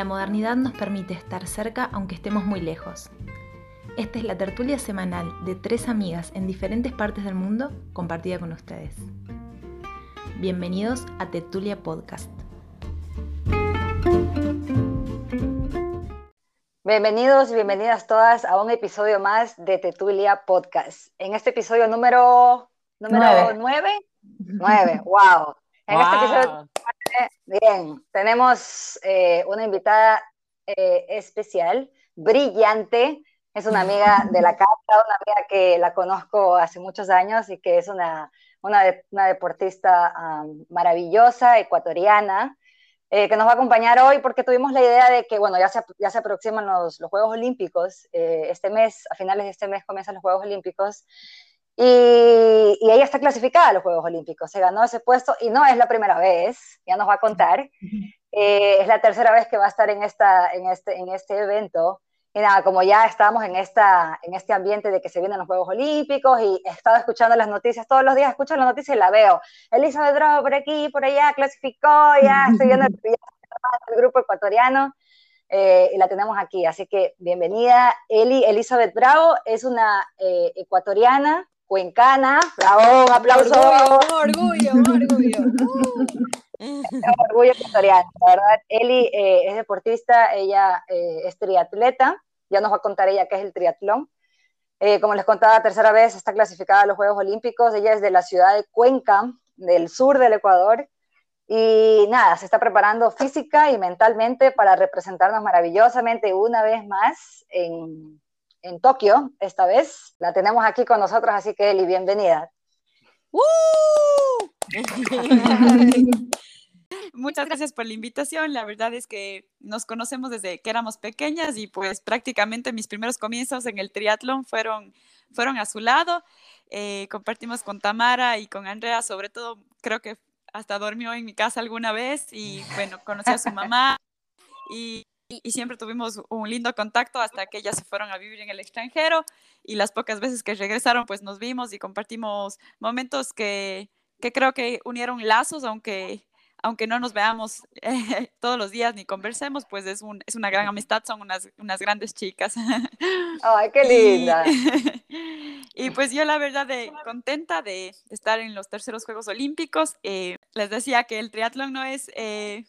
La modernidad nos permite estar cerca aunque estemos muy lejos. Esta es la tertulia semanal de tres amigas en diferentes partes del mundo compartida con ustedes. Bienvenidos a Tertulia Podcast. Bienvenidos y bienvenidas todas a un episodio más de Tetulia Podcast. En este episodio número, número 9, 9, wow. En este episodio, bien, tenemos eh, una invitada eh, especial, brillante, es una amiga de la casa, una amiga que la conozco hace muchos años y que es una, una, deportista maravillosa, ecuatoriana, eh, que nos va a acompañar hoy porque tuvimos la idea de que, bueno, ya se, ya se aproximan los, los Juegos Olímpicos, este mes, a finales de este mes comienzan los Juegos Olímpicos, y, ella está clasificada a los Juegos Olímpicos, se ganó ese puesto y no es la primera vez, ya nos va a contar. Eh, es la tercera vez que va a estar en, esta, en, este, en este evento. Y nada, como ya estamos en, esta, en este ambiente de que se vienen los Juegos Olímpicos y he estado escuchando las noticias, todos los días escucho las noticias y la veo. Elizabeth Bravo por aquí, por allá, clasificó, ya estoy viendo el, el grupo ecuatoriano. Eh, y la tenemos aquí. Así que bienvenida, Eli Elizabeth Bravo, es una eh, ecuatoriana cuencana. Bravo, un aplauso. Orgullo, orgullo, orgullo. orgullo ecuatoriano, ¿verdad? Eli eh, es deportista, ella eh, es triatleta, ya nos va a contar ella qué es el triatlón. Eh, como les contaba, tercera vez está clasificada a los Juegos Olímpicos, ella es de la ciudad de Cuenca, del sur del Ecuador, y nada, se está preparando física y mentalmente para representarnos maravillosamente una vez más en, en Tokio, esta vez. La tenemos aquí con nosotros, así que Eli, bienvenida. Muchas gracias por la invitación. La verdad es que nos conocemos desde que éramos pequeñas y pues prácticamente mis primeros comienzos en el triatlón fueron, fueron a su lado. Eh, compartimos con Tamara y con Andrea, sobre todo creo que hasta durmió en mi casa alguna vez y bueno, conocí a su mamá y y siempre tuvimos un lindo contacto hasta que ellas se fueron a vivir en el extranjero y las pocas veces que regresaron pues nos vimos y compartimos momentos que, que creo que unieron lazos, aunque, aunque no nos veamos eh, todos los días ni conversemos, pues es, un, es una gran amistad, son unas, unas grandes chicas. ¡Ay, qué linda! Y, y, pues yo la verdad de contenta de estar en los terceros Juegos Olímpicos. Eh, les decía que el triatlón no es eh,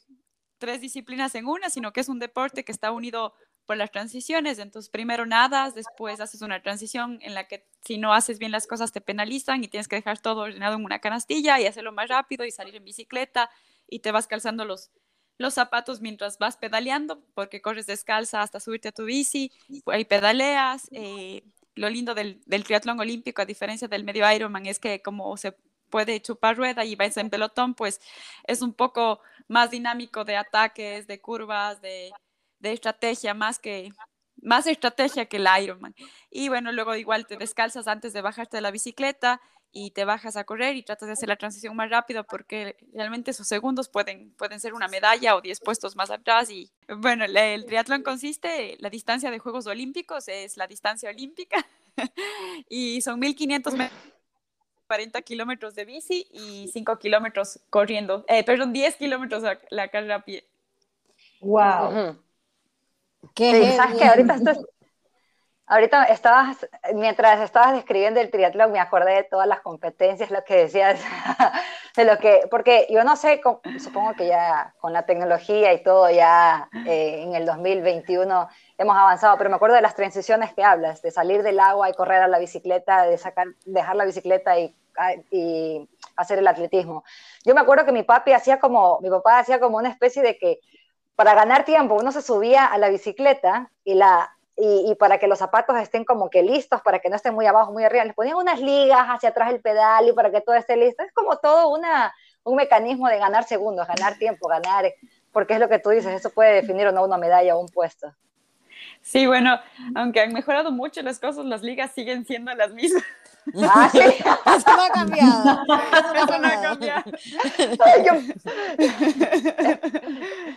tres disciplinas en una, sino que es un deporte que está unido por las transiciones. Entonces, primero nadas, después haces una transición en la que si no haces bien las cosas te penalizan y tienes que dejar todo ordenado en una canastilla y hacerlo más rápido y salir en bicicleta y te vas calzando los, los zapatos mientras vas pedaleando porque corres descalza hasta subirte a tu bici, ahí pedaleas. Eh, lo lindo del, del, triatlón olímpico, a diferencia del medio Ironman, es que como se puede chupar rueda y vais en pelotón, pues es un poco más dinámico de ataques, de curvas, de, de estrategia, más que más estrategia que el Ironman. Y bueno, luego igual te descalzas antes de bajarte de la bicicleta y te bajas a correr y tratas de hacer la transición más rápido porque realmente esos segundos pueden, pueden ser una medalla o 10 puestos más atrás. Y bueno, el, el triatlón consiste, la distancia de Juegos Olímpicos es la distancia olímpica y son 1500 metros 40 kilómetros de bici y 5 kilómetros corriendo, eh, perdón, 10 kilómetros la, la carrera a pie. ¡Wow! ¿Qué ¿Sabes que ahorita, ahorita estabas, mientras estabas describiendo el triatlón, me acordé de todas las competencias, lo que decías, de lo que, porque yo no sé, supongo que ya con la tecnología y todo, ya eh, en el 2021 hemos avanzado, pero me acuerdo de las transiciones que hablas, de salir del agua y correr a la bicicleta, de sacar, dejar la bicicleta y y hacer el atletismo. Yo me acuerdo que mi papi hacía como, mi papá hacía como una especie de que para ganar tiempo uno se subía a la bicicleta y la y, para que los zapatos estén como que listos, para que no estén muy abajo, muy arriba, les ponían unas ligas hacia atrás el pedal y para que todo esté listo. Es como todo una, un mecanismo de ganar segundos, ganar tiempo, ganar, porque es lo que tú dices, eso puede definir o no una medalla o un puesto. Sí, bueno, aunque han mejorado mucho las cosas, las ligas siguen siendo las mismas. Ah, sí. Eso no ha cambiado. Eso no ha cambiado.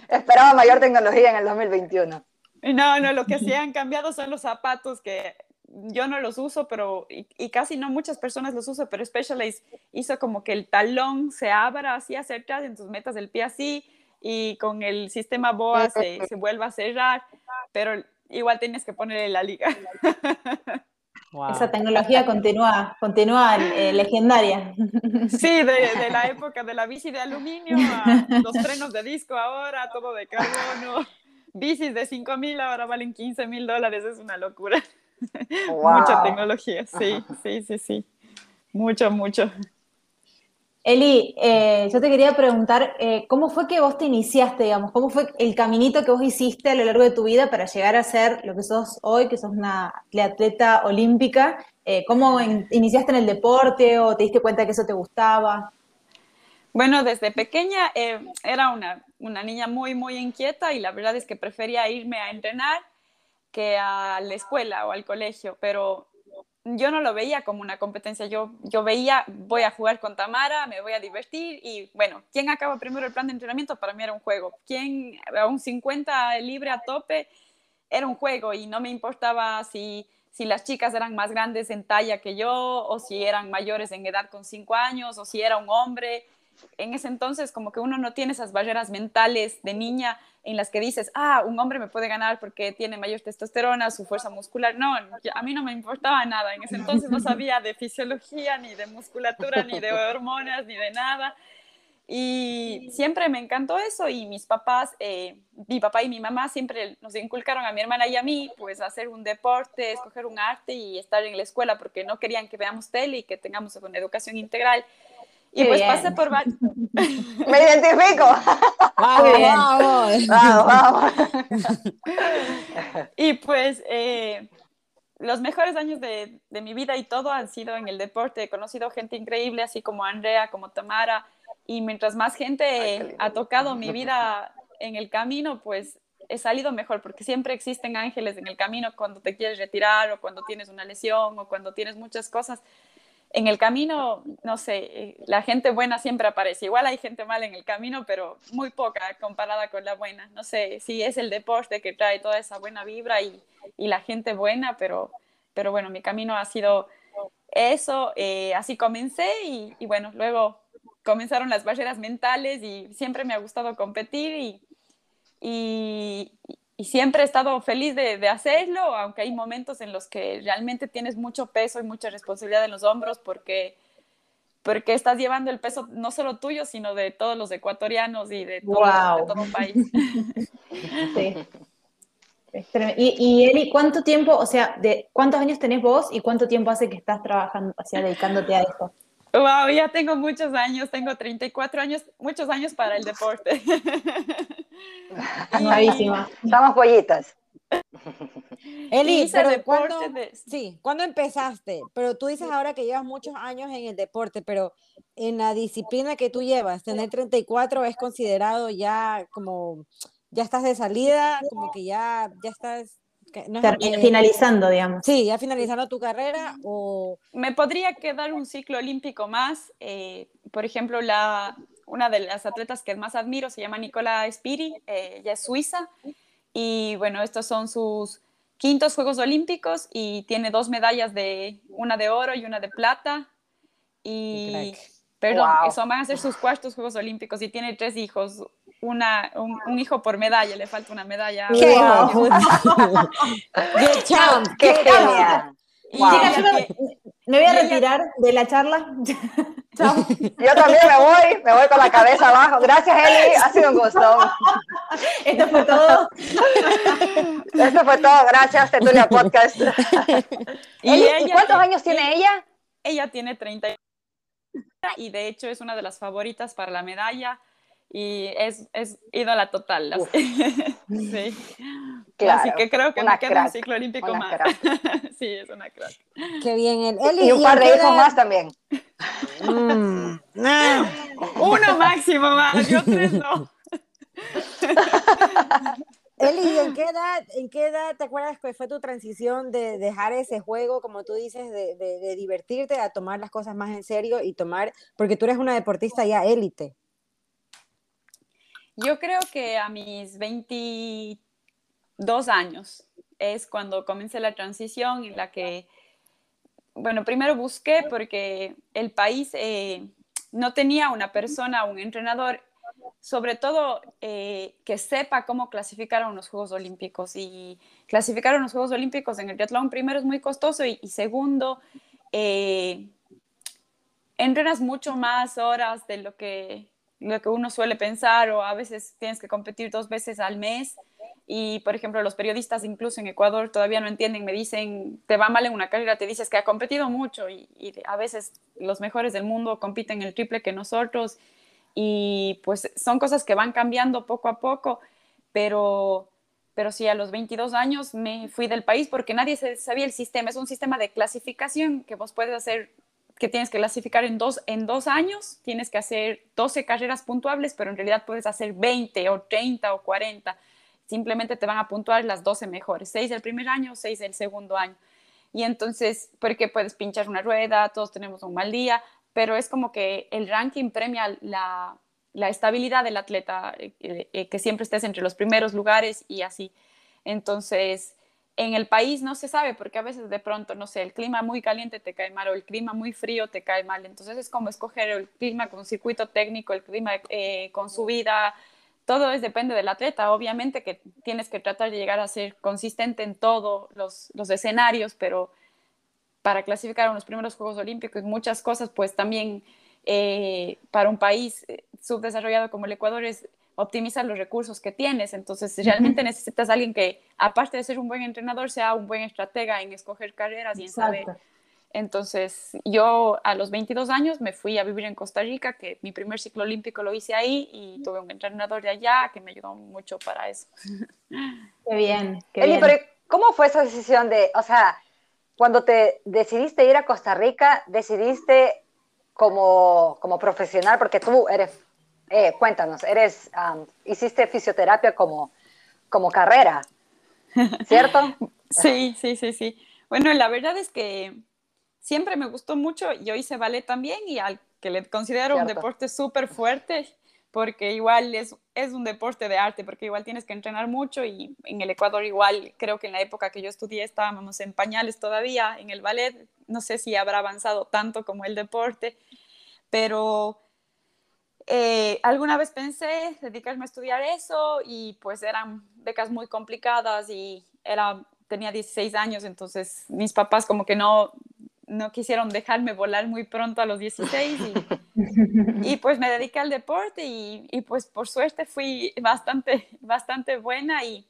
Esperaba mayor tecnología en el 2021. No, no, lo que sí han cambiado son los zapatos que yo no los uso, pero y, y, casi no muchas personas los usan, pero Specialized hizo como que el talón se abra así hacia atrás, entonces metas el pie así y con el sistema BOA se, se vuelve a cerrar, pero igual tienes que ponerle la liga. Esa tecnología continúa, continúa eh, legendaria. Sí, de, la época de la bici de aluminio a los frenos de disco ahora, todo de carbono. Bicis de 5 mil ahora valen 15 mil dólares, es una locura. Mucha tecnología, sí, sí, sí, sí. Mucho, mucho. Eli, eh, yo te quería preguntar, eh, ¿cómo fue que vos te iniciaste, digamos? ¿Cómo fue el caminito que vos hiciste a lo largo de tu vida para llegar a ser lo que sos hoy, que sos una atleta olímpica? Eh, ¿Cómo iniciaste en el deporte o te diste cuenta que eso te gustaba? Bueno, desde pequeña era una, una niña muy, muy inquieta y la verdad es que prefería irme a entrenar que a la escuela o al colegio, pero yo no lo veía como una competencia, yo, yo veía, voy a jugar con Tamara, me voy a divertir y bueno, ¿quién acaba primero el plan de entrenamiento? Para mí era un juego. ¿Quién a un 50 libre a tope? Era un juego y no me importaba si, si las chicas eran más grandes en talla que yo o si eran mayores en edad con 5 años o si era un hombre. En ese entonces como que uno no tiene esas barreras mentales de niña en las que dices, ah, un hombre me puede ganar porque tiene mayor testosterona, su fuerza muscular. No, a mí no me importaba nada. En ese entonces no sabía de fisiología, ni de musculatura, ni de hormonas, ni de nada. Y siempre me encantó eso y mis papás, eh, mi papá y mi mamá siempre nos inculcaron a mi hermana y a mí, pues hacer un deporte, escoger un arte y estar en la escuela porque no querían que veamos tele y que tengamos una educación integral. Y pues pasé por varios. Me identifico. Vamos, vamos. y pues eh, los mejores años de, de, mi vida y todo han sido en el deporte. He conocido gente increíble, así como Andrea, como Tamara. Y mientras más gente ha tocado mi vida en el camino, pues he salido mejor, porque siempre existen ángeles en el camino cuando te quieres retirar o cuando tienes una lesión o cuando tienes muchas cosas en el camino, no sé, eh, la gente buena siempre aparece. Igual hay gente mala en el camino, pero muy poca comparada con la buena. No sé si es el deporte que trae toda esa buena vibra y, la gente buena, pero, pero bueno, mi camino ha sido eso. Eh, así comencé y, y, bueno, luego comenzaron las barreras mentales y siempre me ha gustado competir y, y, y siempre he estado feliz de, de, hacerlo, aunque hay momentos en los que realmente tienes mucho peso y mucha responsabilidad en los hombros porque, porque estás llevando el peso no solo tuyo, sino de todos los ecuatorianos y de todo, todo un país. Sí. Y, y, Eli, ¿cuánto tiempo, o sea, de cuántos años tenés vos y cuánto tiempo hace que estás trabajando, o sea, dedicándote a esto? Wow, ya tengo muchos años, tengo 34 años, muchos años para el deporte. Nuevísima. Estamos pollitas. Eli, pero ¿cuándo, sí, ¿cuándo empezaste? Pero tú dices ahora que llevas muchos años en el deporte, pero en la disciplina que tú llevas, tener 34 es considerado ya como, ya estás de salida, como que ya, ya estás finalizando, digamos. Sí, ya finalizando tu carrera o... Me podría quedar un ciclo olímpico más. Eh, por ejemplo, la, una de las atletas que más admiro se llama Nicola Spiri, eh, ella es suiza. Y bueno, estos son sus quintos Juegos Olímpicos y tiene dos medallas de una de oro y una de plata. Y, perdón, eso van a ser sus cuartos Juegos Olímpicos y tiene tres hijos, una, un, hijo por medalla, le falta una medalla. ¡Qué ¡Qué genial! me voy a retirar de la charla. Yo también me voy, me voy con la cabeza abajo. Gracias, Eli, ha sido un gusto. Esto fue todo. Esto fue todo, gracias, Tetulia Podcast. ¿Y, ¿Y cuántos años tiene ella? Ella tiene 30 y de hecho es una de las favoritas para la medalla y es, es ídola total. sí. Así que creo que me queda un ciclo olímpico más. sí, es una crack. Qué bien. y un par de hijos más también. Mm. Uno máximo más, yo tres no. Eli, ¿en qué, edad, ¿en qué edad te acuerdas que fue tu transición de dejar ese juego, como tú dices, de, de, de divertirte a tomar las cosas más en serio y tomar, porque tú eres una deportista ya élite? Yo creo que a mis 22 años es cuando comencé la transición en la que, bueno, primero busqué porque el país eh, no tenía una persona, un entrenador sobre todo eh, que sepa cómo clasificar a unos Juegos Olímpicos. Y clasificar a unos Juegos Olímpicos en el triatlón primero es muy costoso y, segundo, eh, entrenas mucho más horas de lo que, lo que uno suele pensar o a veces tienes que competir dos veces al mes. Y, por ejemplo, los periodistas incluso en Ecuador todavía no entienden, me dicen, te va mal en una carrera, te dices que ha competido mucho y, y a veces los mejores del mundo compiten el triple que nosotros y pues son cosas que van cambiando poco a poco, pero, pero sí, a los 22 años me fui del país porque nadie sabía el sistema. Es un sistema de clasificación que vos puedes hacer, que tienes que clasificar en dos, en dos años, tienes que hacer 12 carreras puntuables, pero en realidad puedes hacer 20 o 30 o 40. Simplemente te van a puntuar las 12 mejores, 6 del primer año, 6 del segundo año. Y entonces, porque puedes pinchar una rueda, todos tenemos un mal día, pero es como que el ranking premia la, estabilidad del atleta, eh, eh, que siempre estés entre los primeros lugares y así. Entonces, en el país no se sabe porque a veces de pronto, no sé, el clima muy caliente te cae mal o el clima muy frío te cae mal. Entonces es como escoger el clima con circuito técnico, el clima eh, con subida. Todo es, depende del atleta. Obviamente que tienes que tratar de llegar a ser consistente en todos los, los escenarios, pero para clasificar a los primeros Juegos Olímpicos, muchas cosas, pues también eh, para un país eh, subdesarrollado como el Ecuador es optimizar los recursos que tienes. Entonces, realmente necesitas a alguien que, aparte de ser un buen entrenador, sea un buen estratega en escoger carreras y en saber. Entonces, yo a los 22 años me fui a vivir en Costa Rica, que mi primer ciclo olímpico lo hice ahí y tuve un entrenador de allá que me ayudó mucho para eso. Qué bien. Qué Eli, pero ¿cómo fue esa decisión de, o sea, cuando te decidiste ir a Costa Rica, decidiste como, como profesional, porque tú eres, eh, cuéntanos, eres, hiciste fisioterapia como, como carrera, ¿cierto? sí, sí, sí, sí. Bueno, la verdad es que siempre me gustó mucho, yo hice ballet también y al que le considero un deporte súper fuerte, porque igual es, es un deporte de arte, porque igual tienes que entrenar mucho y en el Ecuador igual, creo que en la época que yo estudié estábamos en pañales todavía en el ballet, no sé si habrá avanzado tanto como el deporte, pero eh, alguna vez pensé dedicarme a estudiar eso y pues eran becas muy complicadas y era, tenía 16 años, entonces mis papás como que no, no quisieron dejarme volar muy pronto a los 16 y, pues me dediqué al deporte y, y, pues por suerte fui bastante, bastante buena y,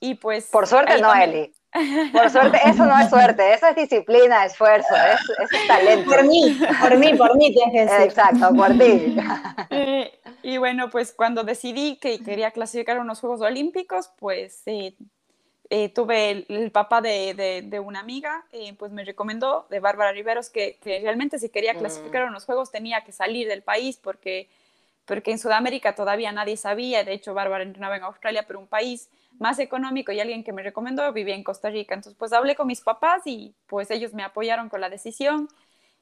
y pues... Por suerte no, Eli. Por suerte, eso no es suerte, eso es disciplina, esfuerzo, es, es talento. Por mí, por mí, por mí tienes que decir. Exacto, por ti. Y bueno, pues cuando decidí que quería clasificar a unos Juegos Olímpicos, pues eh, eh, tuve el, papá de, de, una amiga, eh, pues me recomendó, de Bárbara Riveros, que, que realmente si quería clasificar a mm. los Juegos tenía que salir del país porque, porque en Sudamérica todavía nadie sabía, de hecho Bárbara entrenaba en Australia, pero un país más económico y alguien que me recomendó vivía en Costa Rica. Entonces pues hablé con mis papás y pues ellos me apoyaron con la decisión.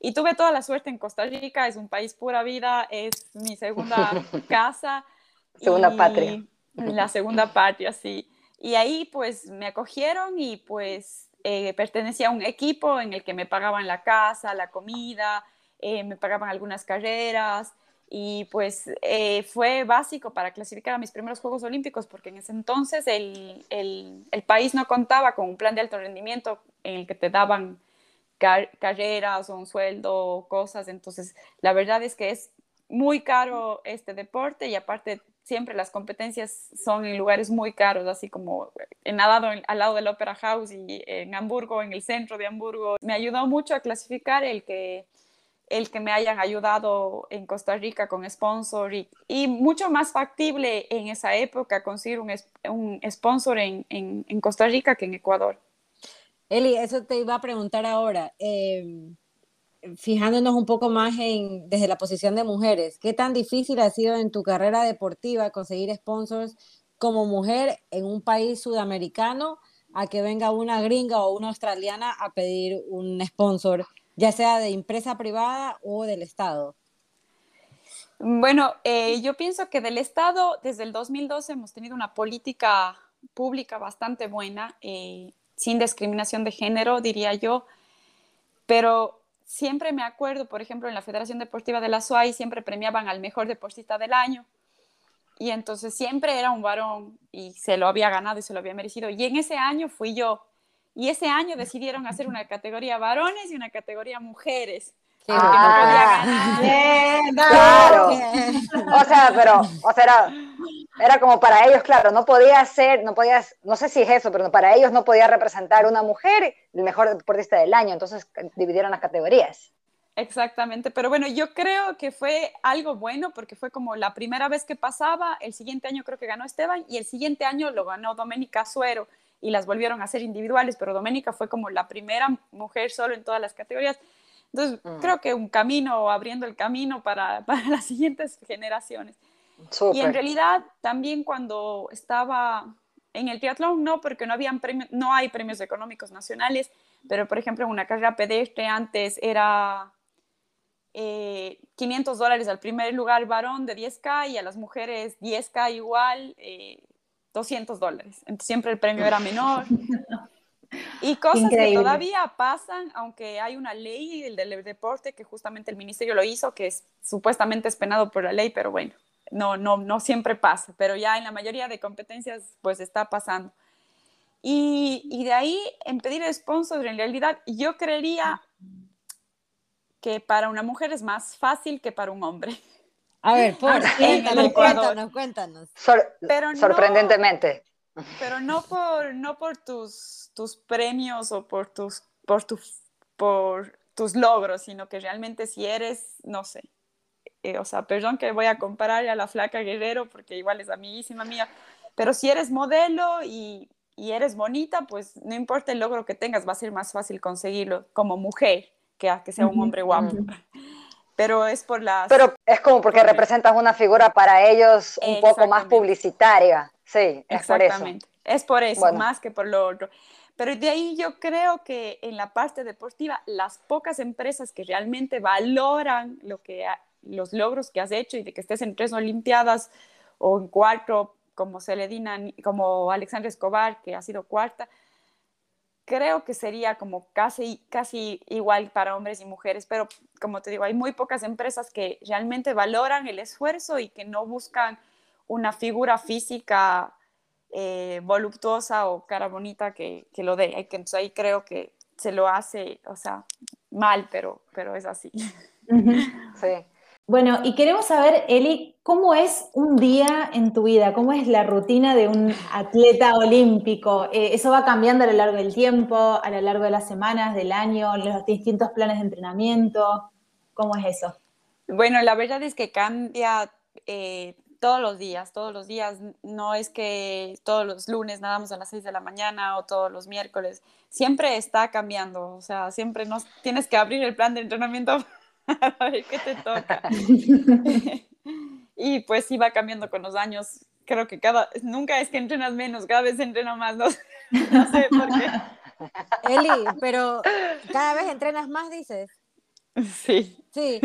Y tuve toda la suerte en Costa Rica, es un país pura vida, es mi segunda casa. Segunda patria. La segunda patria, sí. Y ahí pues me acogieron y pues eh, pertenecía a un equipo en el que me pagaban la casa, la comida, eh, me pagaban algunas carreras y pues eh, fue básico para clasificar a mis primeros Juegos Olímpicos porque en ese entonces el, el, el país no contaba con un plan de alto rendimiento en el que te daban carreras o un sueldo o cosas, entonces la verdad es que es muy caro este deporte y aparte siempre las competencias son en lugares muy caros, así como nadado al lado del Opera House y en Hamburgo, en el centro de Hamburgo. Me ayudó mucho a clasificar el que, el que me hayan ayudado en Costa Rica con sponsor y, mucho más factible en esa época conseguir un, un sponsor en, en, en, Costa Rica que en Ecuador. Eli, eso te iba a preguntar ahora. Eh fijándonos un poco más en, desde la posición de mujeres, ¿qué tan difícil ha sido en tu carrera deportiva conseguir sponsors como mujer en un país sudamericano a que venga una gringa o una australiana a pedir un sponsor, ya sea de empresa privada o del Estado? Bueno, eh, yo pienso que del Estado, desde el 2012 hemos tenido una política pública bastante buena, eh, sin discriminación de género, diría yo, pero siempre me acuerdo, por ejemplo, en la Federación Deportiva de la SUAI siempre premiaban al mejor deportista del año y entonces siempre era un varón y se lo había ganado y se lo había merecido. Y en ese año fui yo. Y ese año decidieron hacer una categoría varones y una categoría mujeres. Ah, claro. O sea, pero, o sea, era, era, como para ellos, claro, no podía ser, no podías, no sé si es eso, pero para ellos no podía representar una mujer el mejor deportista del año, entonces dividieron las categorías. Exactamente, pero bueno, yo creo que fue algo bueno porque fue como la primera vez que pasaba, el siguiente año creo que ganó Esteban y el siguiente año lo ganó Doménica Suero y las volvieron a hacer individuales, pero Doménica fue como la primera mujer solo en todas las categorías. Entonces, mm. creo que un camino, abriendo el camino para, para las siguientes generaciones. Y en realidad, también cuando estaba en el triatlón, no, porque no, habían no hay premios económicos nacionales, pero por ejemplo, en una carrera pedestre antes era 500 eh, dólares al primer lugar varón de 10K y a las mujeres 10K igual, 200 eh, dólares. Entonces siempre el premio era menor. Y cosas que todavía pasan, aunque hay una ley del, del, deporte que justamente el ministerio lo hizo, que es supuestamente es penado por la ley, pero bueno, no, no, no siempre pasa, pero ya en la mayoría de competencias pues está pasando. Y, y de ahí en pedir sponsors, en realidad yo creería que para una mujer es más fácil que para un hombre. A ver, por, cuéntanos, cuéntanos, cuéntanos. sorprendentemente. Pero no por, no por tus, tus premios o por tus, por, tus, por tus logros, sino que realmente si eres, no sé, eh, o sea, perdón que voy a comparar a la flaca Guerrero porque igual es amiguísima mía, pero si eres modelo y, y eres bonita, pues no importa el logro que tengas, va a ser más fácil conseguirlo como mujer que que sea un hombre guapo. Pero es por las... Pero es como porque representas una figura para ellos un poco más publicitaria. Sí, es Exactamente. por eso. Es por eso, más que por lo otro. Pero de ahí yo creo que en la parte deportiva, las pocas empresas que realmente valoran lo que los logros que has hecho y de que estés en tres Olimpiadas o en cuatro, como Celedina, como Alexandra Escobar, que ha sido cuarta, creo que sería como casi, casi igual para hombres y mujeres, pero como te digo, hay muy pocas empresas que realmente valoran el esfuerzo y que no buscan una figura física eh, voluptuosa o cara bonita que, que lo dé. Entonces ahí creo que se lo hace, o sea, mal, pero, pero es así. Sí. Bueno, y queremos saber, Eli, ¿cómo es un día en tu vida? ¿Cómo es la rutina de un atleta olímpico? Eh, ¿Eso va cambiando a lo largo del tiempo, a lo largo de las semanas, del año, los distintos planes de entrenamiento? ¿Cómo es eso? Bueno, la verdad es que cambia eh, todos los días, todos los días. No es que todos los lunes nadamos a las 6 de la mañana o todos los miércoles. Siempre está cambiando, o sea, siempre nos, tienes que abrir el plan de entrenamiento a ver qué te toca. y pues sí va cambiando con los años. Creo que cada, nunca es que entrenas menos, cada vez entreno más, no, sé por qué. Eli, pero cada vez entrenas más, dices. Sí. Sí.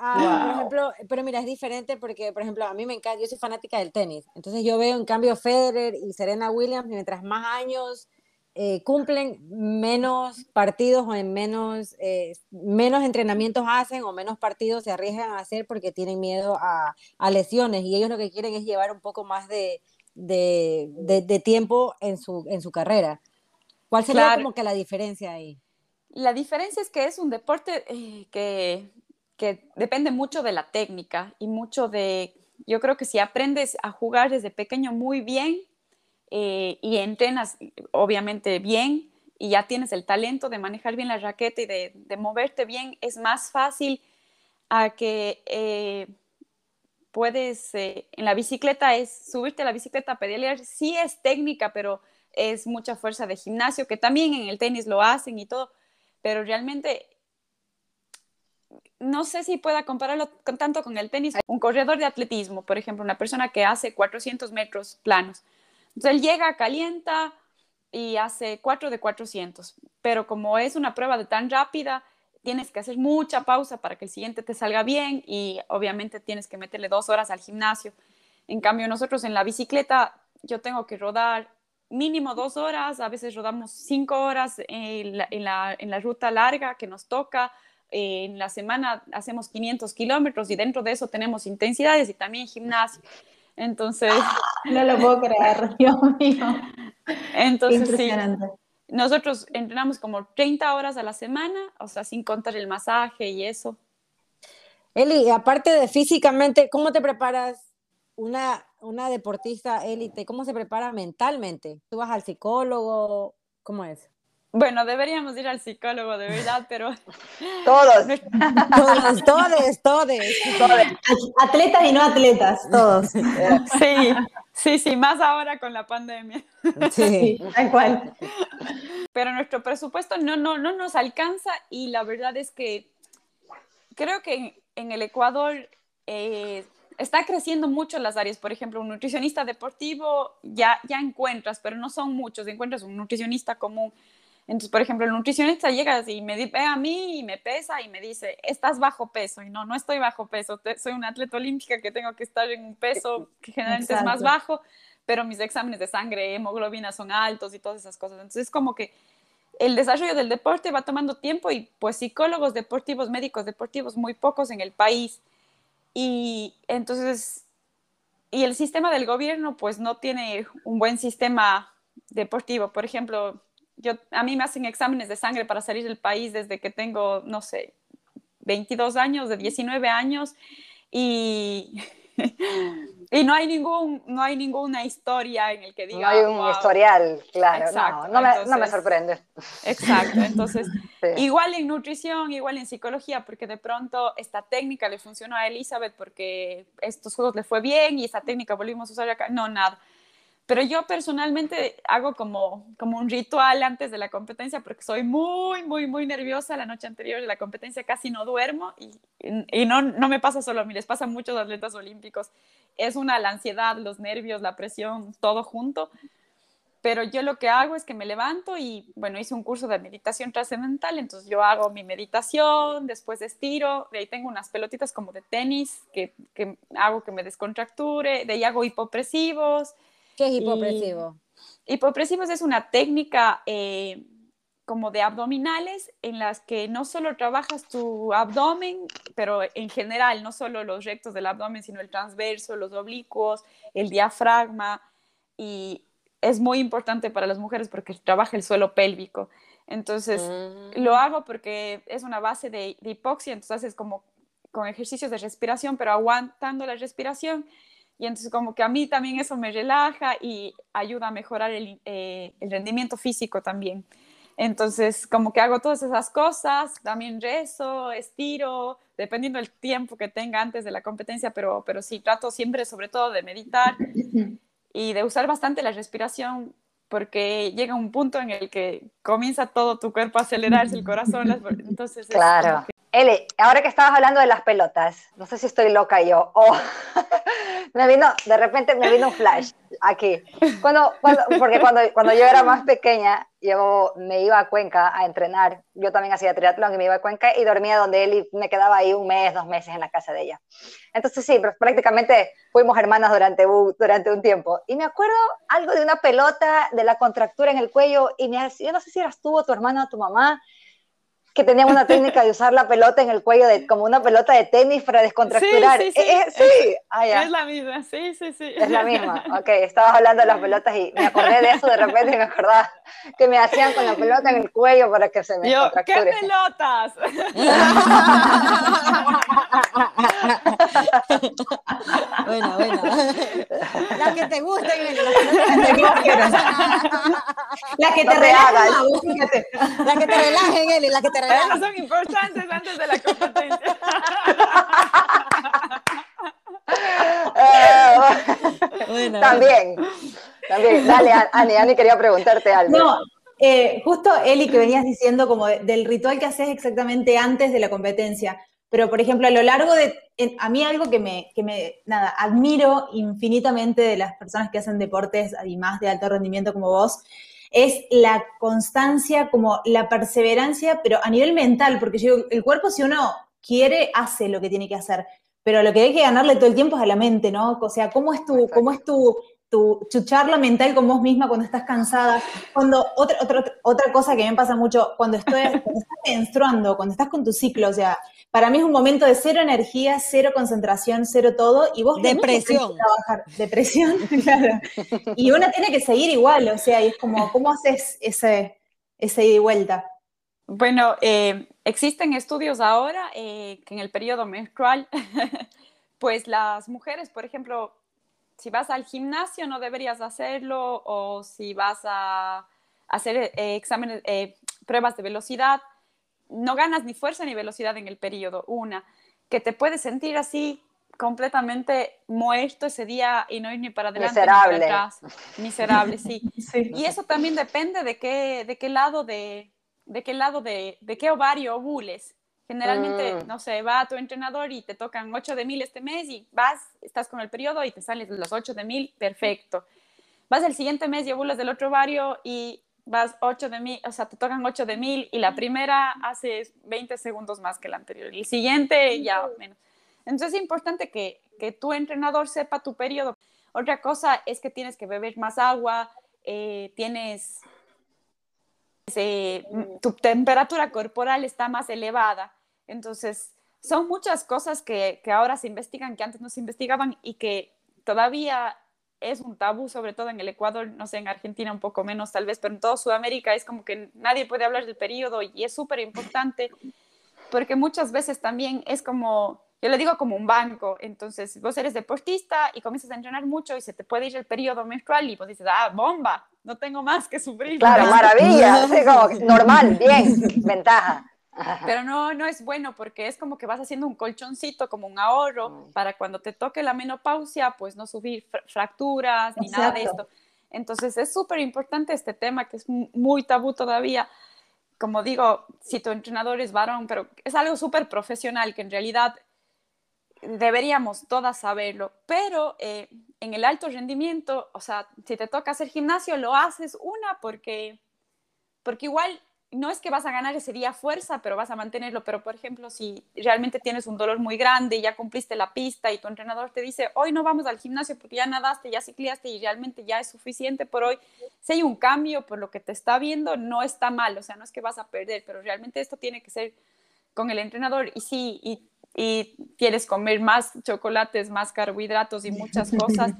Ah, por ejemplo, pero mira, es diferente porque, por ejemplo, a mí me encanta, yo soy fanática del tenis. Entonces yo veo en cambio Federer y Serena Williams, mientras más años eh, cumplen, menos partidos o en menos, eh, menos entrenamientos hacen o menos partidos se arriesgan a hacer porque tienen miedo a, a lesiones y ellos lo que quieren es llevar un poco más de, de, de, tiempo en su, en su carrera. ¿Cuál sería como que la diferencia ahí? La diferencia es que es un deporte eh, que, que depende mucho de la técnica y mucho de, yo creo que si aprendes a jugar desde pequeño muy bien, eh, y entrenas obviamente bien y ya tienes el talento de manejar bien la raqueta y de, moverte bien, es más fácil a que eh, puedes, eh, en la bicicleta es subirte a la bicicleta, pedalear, sí es técnica, pero es mucha fuerza de gimnasio, que también en el tenis lo hacen y todo, pero realmente no sé si pueda compararlo con, tanto con el tenis. Un corredor de atletismo, por ejemplo, una persona que hace 400 metros planos, entonces él llega, calienta y hace 4 de 400, pero como es una prueba de tan rápida, tienes que hacer mucha pausa para que el siguiente te salga bien y obviamente tienes que meterle dos horas al gimnasio. En cambio, nosotros en la bicicleta, yo tengo que rodar mínimo dos horas, a veces rodamos cinco horas en la, en la, en la ruta larga que nos toca. en la semana hacemos 500 kilómetros y dentro de eso tenemos intensidades y también gimnasio. Entonces... no lo puedo creer, Dios mío. Entonces, sí. Nosotros entrenamos como 30 horas a la semana, o sea, sin contar el masaje y eso. Eli, aparte de físicamente, ¿cómo te preparas una, una deportista élite? ¿Cómo se prepara mentalmente? ¿Tú vas al psicólogo? ¿Cómo es? Bueno, deberíamos ir al psicólogo de verdad, pero... Todos. todos, todos, todos. Atletas y no atletas, todos. Sí, sí, sí, más ahora con la pandemia. Sí, tal cual. Pero nuestro presupuesto no, no, no nos alcanza y la verdad es que creo que en el Ecuador eh, está creciendo mucho las áreas. Por ejemplo, un nutricionista deportivo ya, ya encuentras, pero no son muchos. Encuentras un nutricionista común entonces, por ejemplo, el nutricionista llega y me ve a mí y me pesa y me dice, estás bajo peso. Y no, no estoy bajo peso. soy una atleta olímpica que tengo que estar en un peso que generalmente es más bajo, pero mis exámenes de sangre, hemoglobina son altos y todas esas cosas. Entonces, es como que el desarrollo del deporte va tomando tiempo y pues psicólogos deportivos, médicos deportivos, muy pocos en el país. Y entonces, y el sistema del gobierno pues no tiene un buen sistema deportivo. Por ejemplo, yo, a mí me hacen exámenes de sangre para salir del país desde que tengo, no sé, 22 años, de 19 años, y, y no hay ningún, no hay ninguna historia en el que diga... No hay un historial, claro, no, no, me, sorprende. Exacto, entonces, igual en nutrición, igual en psicología, porque de pronto esta técnica le funcionó a Elizabeth porque estos juegos le fue bien y esa técnica volvimos a usar acá, no, nada pero yo personalmente hago como, como un ritual antes de la competencia porque soy muy, muy, muy nerviosa. La noche anterior de la competencia casi no duermo y, y no, no me pasa solo a mí, les pasa a muchos atletas olímpicos. Es una la ansiedad, los nervios, la presión, todo junto. Pero yo lo que hago es que me levanto y, bueno, hice un curso de meditación trascendental, entonces yo hago mi meditación, después estiro, de ahí tengo unas pelotitas como de tenis que, que hago que me descontracture, de ahí hago hipopresivos, ¿Qué es hipopresivo? hipopresivos es una técnica eh, como de abdominales en las que no solo trabajas tu abdomen, pero en general, no solo los rectos del abdomen, sino el transverso, los oblicuos, el diafragma, y es muy importante para las mujeres porque trabaja el suelo pélvico. Entonces, mm. lo hago porque es una base de, de hipoxia, entonces haces como con ejercicios de respiración, pero aguantando la respiración y entonces como que a mí también eso me relaja y ayuda a mejorar el, eh, el rendimiento físico también. Entonces, como que hago todas esas cosas, también rezo, estiro, dependiendo del tiempo que tenga antes de la competencia, pero, pero sí trato siempre, sobre todo, de meditar y de usar bastante la respiración, porque llega un punto en el que comienza todo tu cuerpo a acelerarse, el corazón, entonces... Claro. Eli, ahora que estabas hablando de las pelotas, no sé si estoy loca yo, o me vino, de repente me vino un flash aquí. Cuando, porque cuando, cuando yo era más pequeña, yo me iba a Cuenca a entrenar. Yo también hacía triatlón y me iba a Cuenca y dormía donde y me quedaba ahí un mes, dos meses en la casa de ella. Entonces sí, prácticamente fuimos hermanas durante, durante un tiempo. Y me acuerdo algo de una pelota, de la contractura en el cuello y me, yo no sé si eras tú o tu hermana o tu mamá que tenían una técnica de usar la pelota en el cuello de, como una pelota de tenis para descontracturar. Sí, sí, sí. Eh, eh, ah, es la misma, sí, sí, sí. Es la misma, ok. Estabas hablando de las pelotas y me acordé de eso de repente y me acordaba que me hacían con la pelota en el cuello para que se me Yo, ¿qué pelotas? bueno, bueno. La que te gusten, la que te relajen, la que te relajen, Eli, la que te esas son importantes antes de la competencia. también, también. Dale, Ani, Ani quería preguntarte algo. No, eh, justo Eli que venías diciendo como del ritual que haces exactamente antes de la competencia. Pero, por ejemplo, a lo largo de, a mí algo que me, que me, nada, admiro infinitamente de las personas que hacen deportes y más de alto rendimiento como vos, es la constancia, como la perseverancia, pero a nivel mental, porque yo, el cuerpo si uno quiere, hace lo que tiene que hacer, pero lo que hay que ganarle todo el tiempo es a la mente, ¿no? O sea, ¿cómo es tu, cómo es tu, tu, charla mental con vos misma cuando estás cansada. Cuando, otra, otra, otra cosa que me pasa mucho, cuando, estoy, cuando estás menstruando, cuando estás con tu ciclo, o sea, para mí es un momento de cero energía, cero concentración, cero todo, y vos Depresión. Que trabajar. Depresión, claro. Y uno tiene que seguir igual, o sea, y es como, ¿cómo haces ese, ese ida y vuelta? Bueno, eh, existen estudios ahora eh, que en el periodo menstrual, pues las mujeres, por ejemplo, si vas al gimnasio no deberías hacerlo o si vas a hacer eh, exámenes, pruebas de velocidad, no ganas ni fuerza ni velocidad en el periodo. Una, que te puedes sentir así completamente muerto ese día y no ir ni para adelante Miserable. ni para atrás. Miserable, sí. sí. Y eso también depende de qué, de qué lado de, de qué lado de, de qué ovario ovules. Generalmente, mm. no sé, va tu entrenador y te tocan 8 de mil este mes y vas, estás con el periodo y te salen los 8 de mil, perfecto. Vas el siguiente mes y ovulas del otro ovario y vas 8 de mil, o sea, te tocan 8 de mil y la primera hace 20 segundos más que la anterior y el siguiente ya menos. Entonces es importante que, que tu entrenador sepa tu periodo. Otra cosa es que tienes que beber más agua, eh, tienes eh, tu temperatura corporal está más elevada. Entonces, son muchas cosas que, que, ahora se investigan, que antes no se investigaban y que todavía es un tabú, sobre todo en el Ecuador, no sé, en Argentina un poco menos tal vez, pero en toda Sudamérica es como que nadie puede hablar del periodo y es súper importante porque muchas veces también es como yo le digo como un banco, entonces vos eres deportista y comienzas a entrenar mucho y se te puede ir el periodo menstrual y vos dices, ah, bomba, no tengo más que sufrir. Claro, maravilla, sí, como normal, bien, ventaja. Pero no, no es bueno porque es como que vas haciendo un colchoncito, como un ahorro, para cuando te toque la menopausia, pues no subir fracturas ni Exacto. nada de esto. Entonces es súper importante este tema que es muy tabú todavía. Como digo, si tu entrenador es varón, pero es algo súper profesional que en realidad deberíamos todas saberlo, pero eh, en el alto rendimiento, o sea, si te toca hacer gimnasio, lo haces una porque, porque igual no es que vas a ganar ese día fuerza, pero vas a mantenerlo. Pero, por ejemplo, si realmente tienes un dolor muy grande y ya cumpliste la pista y tu entrenador te dice, hoy no vamos al gimnasio porque ya nadaste, ya cicliaste y realmente ya es suficiente por hoy, si hay un cambio por lo que te está viendo, no está mal. O sea, no es que vas a perder, pero realmente esto tiene que ser con el entrenador. Y sí, y y quieres comer más chocolates, más carbohidratos y muchas cosas.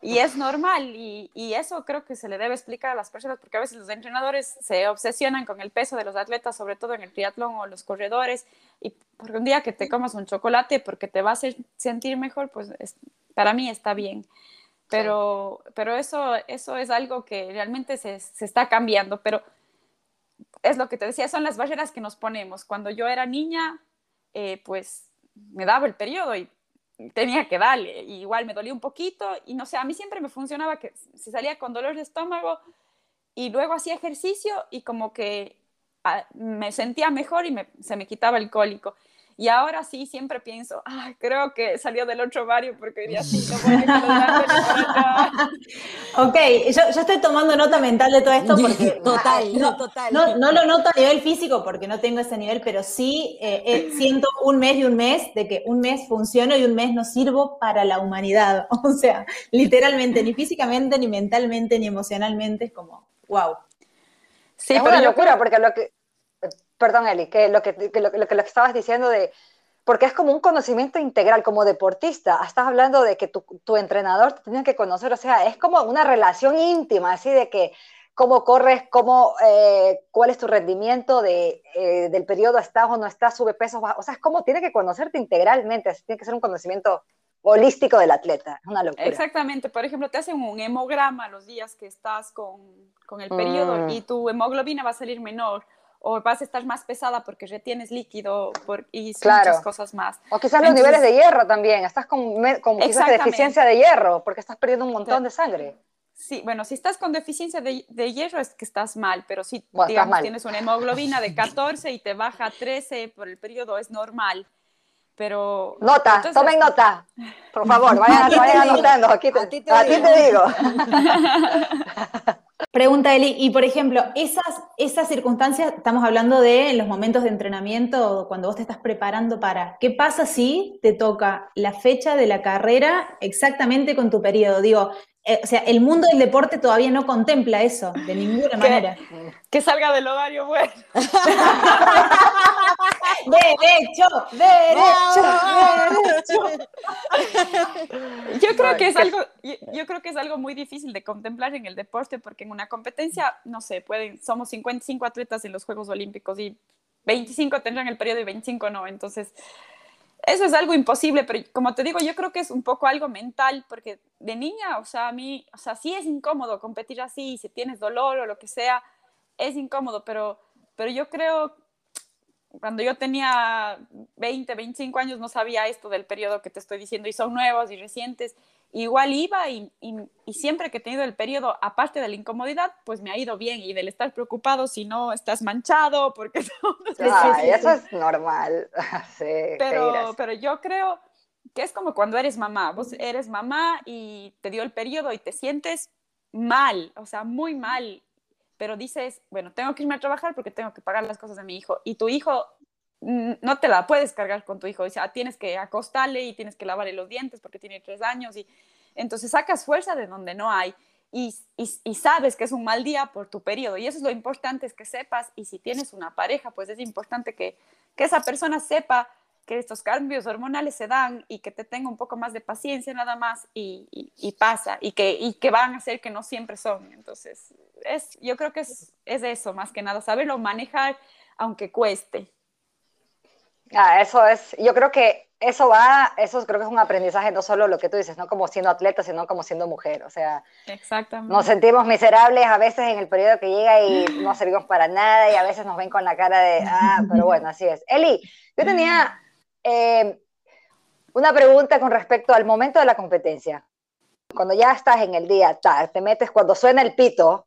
Y es normal y, y, eso creo que se le debe explicar a las personas porque a veces los entrenadores se obsesionan con el peso de los atletas, sobre todo en el triatlón o los corredores, y por un día que te comas un chocolate porque te va a hacer sentir mejor, pues es, para mí está bien. Pero, sí. pero eso, eso es algo que realmente se, se está cambiando, pero es lo que te decía, son las barreras que nos ponemos. Cuando yo era niña, eh, pues me daba el periodo y tenía que darle. Igual me dolía un poquito y no sé, a mí siempre me funcionaba que se salía con dolor de estómago y luego hacía ejercicio y como que ah, me sentía mejor y se me quitaba el cólico. Y ahora sí, siempre pienso, ah, creo que salió del otro barrio porque hoy día sí, no voy a Ok, yo, yo, estoy tomando nota mental de todo esto porque... total, no, total. No, no, lo noto a nivel físico porque no tengo ese nivel, pero sí eh, eh, siento un mes y un mes de que un mes funciono y un mes no sirvo para la humanidad. O sea, literalmente, ni físicamente, ni mentalmente, ni emocionalmente, es como, wow. Sí, es una locura creo... porque lo que perdón Eli, que lo que, que, lo, que, lo que estabas diciendo de, porque es como un conocimiento integral, como deportista, estás hablando de que tu, tu entrenador te tiene que conocer, o sea, es como una relación íntima, así de que cómo corres, cómo, eh, cuál es tu rendimiento de, eh, del periodo, estás o no estás, sube pesos, o sea, es como tiene que conocerte integralmente, así tiene que ser un conocimiento holístico del atleta, es una locura. Exactamente, por ejemplo, te hacen un hemograma los días que estás con, con el periodo mm. y tu hemoglobina va a salir menor, o vas a estar más pesada porque retienes líquido por, y claro. muchas cosas más. O quizás los niveles de hierro también, estás con, con quizás deficiencia de hierro porque estás perdiendo un montón de sangre. Sí, bueno, si estás con deficiencia de, de hierro es que estás mal, pero si bueno, digamos tienes una hemoglobina de 14 y te baja a 13 por el periodo es normal. Pero nota, entonces, tomen nota, por favor, vayan, vayan anotando, aquí te, a ti te, a ti te digo. Pregunta Eli, y por ejemplo, esas, esas circunstancias, estamos hablando de los momentos de entrenamiento, cuando vos te estás preparando para, ¿qué pasa si te toca la fecha de la carrera exactamente con tu periodo? Digo, o sea, el mundo del deporte todavía no contempla eso, de ninguna manera. Que salga del ovario bueno. derecho, derecho, derecho. Yo creo que es algo, yo, creo que es algo muy difícil de contemplar en el deporte, porque en una competencia, no sé, pueden, somos 55 atletas en los Juegos Olímpicos y 25 tendrán el periodo y 25 no. Entonces, eso es algo imposible, pero como te digo, yo creo que es un poco algo mental, porque de niña, o sea, a mí, o sea, sí es incómodo competir así, si tienes dolor o lo que sea, es incómodo, pero, pero yo creo, cuando yo tenía 20, 25 años, no sabía esto del periodo que te estoy diciendo, y son nuevos y recientes, igual iba y, y, siempre que he tenido el periodo, aparte de la incomodidad, pues me ha ido bien y del estar preocupado si no estás manchado, porque... eso es normal. sí, pero, pero yo creo que es como cuando eres mamá, vos eres mamá y te dio el periodo y te sientes mal, o sea, muy mal, pero dices, bueno, tengo que irme a trabajar porque tengo que pagar las cosas de mi hijo y tu hijo no te la puedes cargar con tu hijo, o sea, tienes que acostarle y tienes que lavarle los dientes porque tiene tres años y entonces sacas fuerza de donde no hay y, y, sabes que es un mal día por tu periodo y eso es lo importante es que sepas y si tienes una pareja pues es importante que, que esa persona sepa que estos cambios hormonales se dan y que te tenga un poco más de paciencia nada más y, y pasa y que, y que van a ser que no siempre son. Entonces, es, yo creo que es, es eso más que nada, saberlo manejar aunque cueste. Ah, eso es, yo creo que eso va, eso creo que es un aprendizaje, no solo lo que tú dices, no como siendo atleta, sino como siendo mujer. O sea, Exactamente. nos sentimos miserables a veces en el periodo que llega y no servimos para nada y a veces nos ven con la cara de, ah, pero bueno, así es. Eli, yo tenía eh, una pregunta con respecto al momento de la competencia. Cuando ya estás en el día, te metes, cuando suena el pito,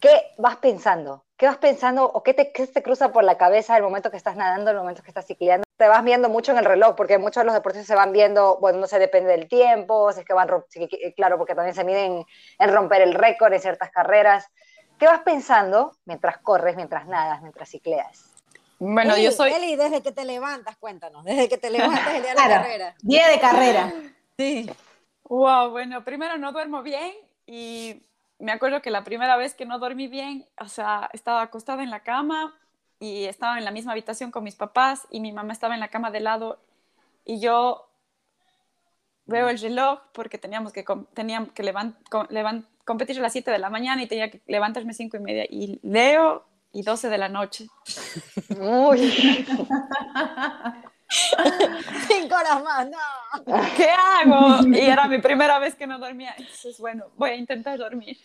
¿qué vas pensando? ¿Qué vas pensando o qué te, te cruza por la cabeza el momento que estás nadando, el momento que estás ciclando? Te vas viendo mucho en el reloj, porque muchos de los deportistas se van viendo, bueno, no se depende del tiempo, si es que van, claro, porque también se miden en romper el récord en ciertas carreras. ¿Qué vas pensando mientras corres, mientras nadas, mientras cicleas? Bueno, yo soy... Eli, desde que te levantas, cuéntanos, desde que te levantas el día de la carrera. Día de carrera. Sí. Wow, bueno, primero no duermo bien y me acuerdo que la primera vez que no dormí bien, o sea, estaba acostada en la cama y estaba en la misma habitación con mis papás y mi mamá estaba en la cama de lado y yo veo el reloj porque teníamos que, teníamos que levant, competir a las 7 de la mañana y tenía que levantarme 5 y media y leo y 12 de la noche. Uy. Cinco horas más, no. ¿Qué hago? Y era mi primera vez que no dormía. Entonces, bueno, voy a intentar dormir.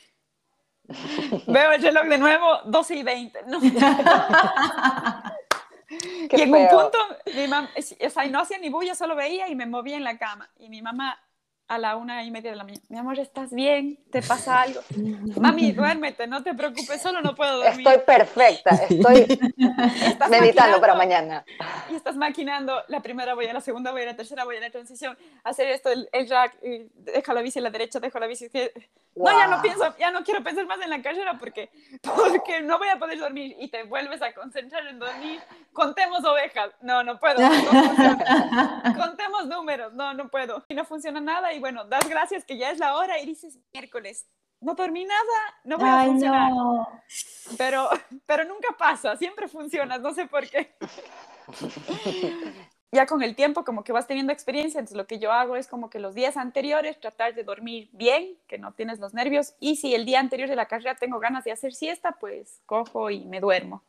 Veo el reloj de nuevo, 12 y 20. No. y en un punto, mi mamá, o sea, no hacía ni bulla, solo veía y me movía en la cama. Y mi mamá a la una y media de la mañana, mi amor, ¿estás bien? ¿Te pasa algo? Mami, duérmete, no te preocupes, solo no puedo dormir. Estoy perfecta, estoy meditando para mañana. Y estás maquinando, la primera voy a la segunda voy a la tercera voy a la transición, hacer esto, el, el rack, deja la bici a la derecha, dejo la bici No, ya no pienso, ya no quiero pensar más en la carrera porque, porque no voy a poder dormir y te vuelves a concentrar en dormir. Contemos ovejas, no, no puedo. Contemos números, no, no puedo. Y no funciona nada y bueno, das gracias que ya es la hora y dices miércoles, no dormí nada, no voy a funcionar. Pero, pero nunca pasa, siempre funciona, no sé por qué. ya con el tiempo como que vas teniendo experiencia, entonces lo que yo hago es como que los días anteriores tratar de dormir bien, que no tienes los nervios, y si el día anterior de la carrera tengo ganas de hacer siesta, pues cojo y me duermo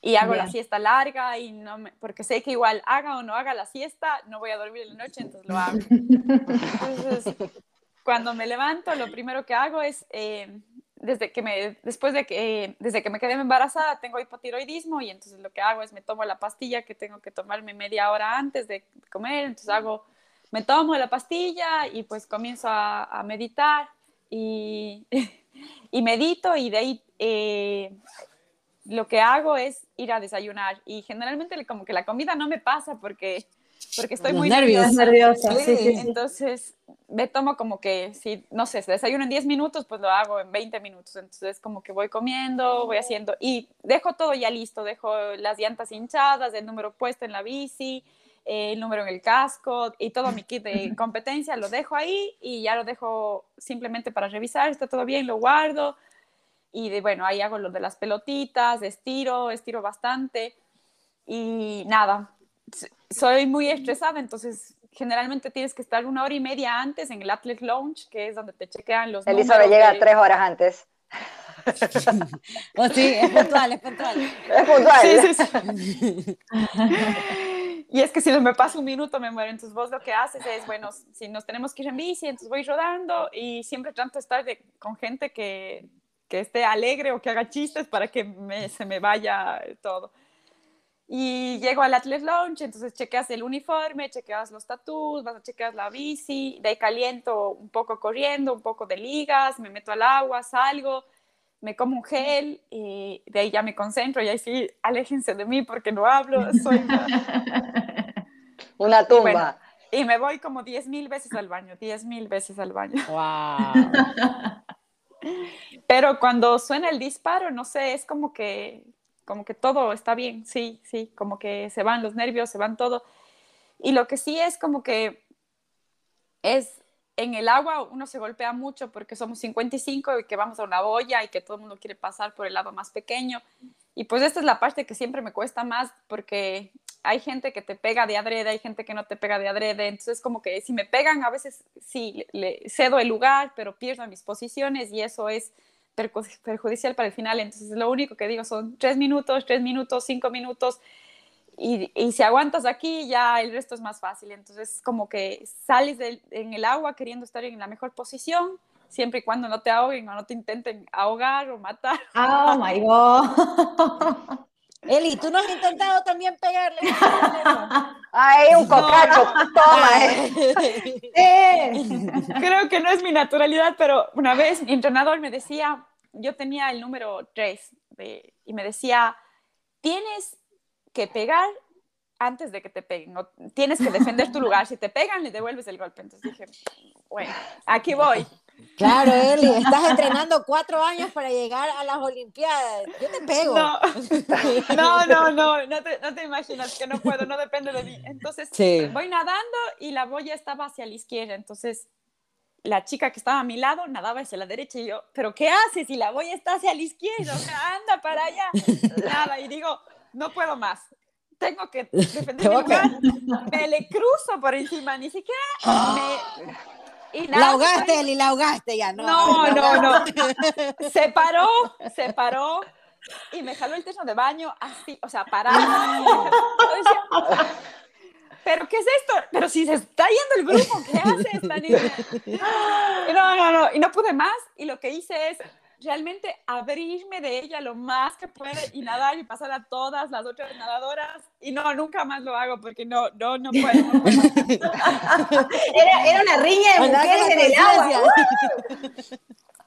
y hago la siesta larga y no me, porque sé que igual haga o no haga la siesta, no voy a dormir en la noche, entonces lo hago. Entonces, cuando me levanto, lo primero que hago es, eh, desde que me, después de que, desde que me quedé embarazada, tengo hipotiroidismo y entonces lo que hago es me tomo la pastilla que tengo que tomarme media hora antes de comer, entonces hago, me tomo la pastilla y pues comienzo a, a meditar y, y medito y de ahí eh, lo que hago es ir a desayunar y generalmente como que la comida no me pasa porque porque estoy muy nerviosa. nerviosa. Entonces me tomo como que si no sé, si desayuno en 10 minutos, pues lo hago en 20 minutos. Entonces como que voy comiendo, voy haciendo y dejo todo ya listo, dejo las llantas hinchadas, el número puesto en la bici, eh, el número en el casco y todo mi kit de competencia, lo dejo ahí y ya lo dejo simplemente para revisar, está todo bien, lo guardo. Y de, bueno, ahí hago lo de las pelotitas, estiro, estiro bastante. Y nada, soy muy estresada, entonces generalmente tienes que estar una hora y media antes en el Athlete Lounge, que es donde te chequean los Elizabeth llega tres horas antes. oh, sí, es puntual, es puntual. Es puntual. Sí, sí, sí. y es que si no me pasa un minuto me muero. Entonces vos lo que haces es, bueno, si nos tenemos que ir en bici, entonces voy rodando y siempre trato de estar con gente que, que, esté alegre o que haga chistes para que me, se me vaya todo. Y llego al Atlas Lounge, entonces chequeas el uniforme, chequeas los tattoos, vas a chequear la bici, de ahí caliento un poco corriendo, un poco de ligas, me meto al agua, salgo, me como un gel y de ahí ya me concentro y ahí sí, aléjense de mí porque no hablo, soy una tumba. Y, me voy como 10 mil veces al baño, 10 mil veces al baño. Wow. Pero cuando suena el disparo, no sé, es como que, como que todo está bien, sí, sí, como que se van los nervios, se van todo. Y lo que sí es como que es en el agua uno se golpea mucho porque somos 55 y que vamos a una boya y que todo el mundo quiere pasar por el lado más pequeño. Y pues esta es la parte que siempre me cuesta más porque hay gente que te pega de adrede, hay gente que no te pega de adrede. Entonces como que si me pegan a veces sí le cedo el lugar, pero pierdo mis posiciones y eso es perjudicial para el final. Entonces lo único que digo son tres minutos, tres minutos, cinco minutos y, y, si aguantas aquí, ya el resto es más fácil. Entonces, como que sales en el agua queriendo estar en la mejor posición, siempre y cuando no te ahoguen o no te intenten ahogar o matar. Oh my God. Eli, ¿tú no has intentado también pegarle? Ay, un cocacho, toma. Creo que no es mi naturalidad, pero una vez mi entrenador me decía, yo tenía el número 3 y me decía, tienes que pegar antes de que te peguen. Tienes que defender tu lugar. Si te pegan, le devuelves el golpe. Entonces dije, bueno, aquí voy. Claro, Eli, estás entrenando cuatro años para llegar a las Olimpiadas. Yo te pego. No, no, no, no, te, no te, imaginas que no puedo, no depende de mí. Entonces voy nadando y la boya estaba hacia la izquierda. Entonces la chica que estaba a mi lado nadaba hacia la derecha y yo, ¿pero qué haces si la boya está hacia la izquierda? O sea, anda para allá. Nada, y digo, no puedo más. Tengo que defender mi lugar. Me le cruzo por encima, ni siquiera me... Y la ahogaste, Eli, la ahogaste ya. No, no, no. no. Se paró, se paró y me jaló el techo de baño así, o sea, parado. ¿Pero qué es esto? Pero si se está yendo el grupo, ¿qué hace esta niña? No, no, no, y no pude más. Y lo que hice es realmente abrirme de ella lo más que puede y nadar y pasar a todas las otras nadadoras y no, nunca más lo hago porque no, no, no puedo. era, era, una riña de mujeres en el agua.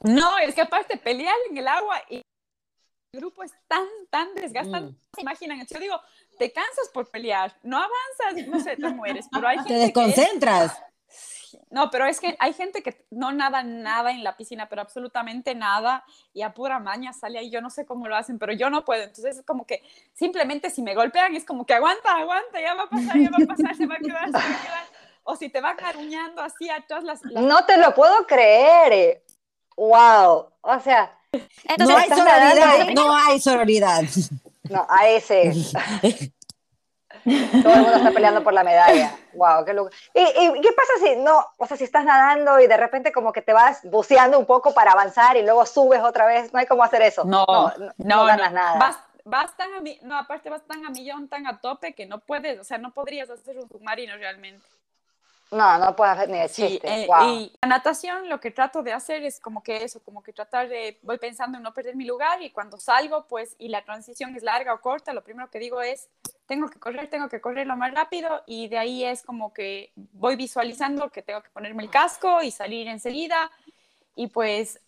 no, es que aparte pelear en el agua y el grupo es tan, tan desgastante. Mm. ¿Se imaginan? Yo digo, te cansas por pelear, no avanzas, no sé, te mueres, pero hay gente Te desconcentras. No, pero es que hay gente que no nada nada en la piscina, pero absolutamente nada, y a pura maña sale ahí, yo no sé cómo lo hacen, pero yo no puedo. Entonces es como que simplemente si me golpean es como que aguanta, aguanta, ya va a pasar, ya va a pasar, se va a quedar, se va a quedar. O si te van aruñando así atrás las, las... No te lo puedo creer. Wow. O sea, no hay sororidad, no hay sororidad. No, a ese. Todo el mundo está peleando por la medalla. Wow, qué loco. ¿Y, qué pasa si no, o sea, si estás nadando y de repente como que te vas buceando un poco para avanzar y luego subes otra vez? No hay cómo hacer eso. No, no, no, ganas nada. Vas, vas, tan a no, aparte vas tan a millón, tan a tope que no puedes, o sea, no podrías hacer un submarino realmente. No, no puedo hacer ni de chiste. Eh, y la natación lo que trato de hacer es como que eso, como que tratar de, voy pensando en no perder mi lugar y cuando salgo, pues, y la transición es larga o corta, lo primero que digo es, tengo que correr, tengo que correr lo más rápido y de ahí es como que voy visualizando que tengo que ponerme el casco y salir enseguida. Y pues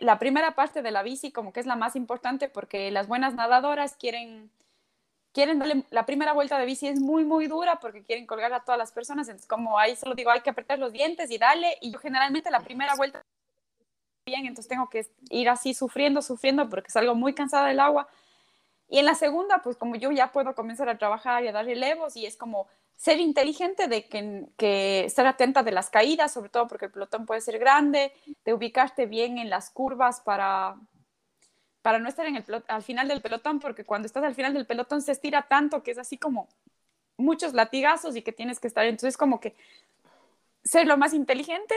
la primera parte de la bici como que es la más importante porque las buenas nadadoras quieren quieren darle la primera vuelta de bici es muy muy dura porque quieren colgar a todas las personas. Entonces como ahí solo digo hay que apretar los dientes y darle y yo generalmente la primera vuelta bien entonces tengo que ir así sufriendo sufriendo porque salgo muy cansada del agua y en la segunda pues como yo ya puedo comenzar a trabajar y a dar relevos y es como ser inteligente de que, que estar atenta de las caídas, sobre todo porque el pelotón puede ser grande, de ubicarte bien en las curvas para, para no estar en el al final del pelotón, porque cuando estás al final del pelotón se estira tanto que es así como muchos latigazos y que tienes que estar, entonces como que ser lo más inteligente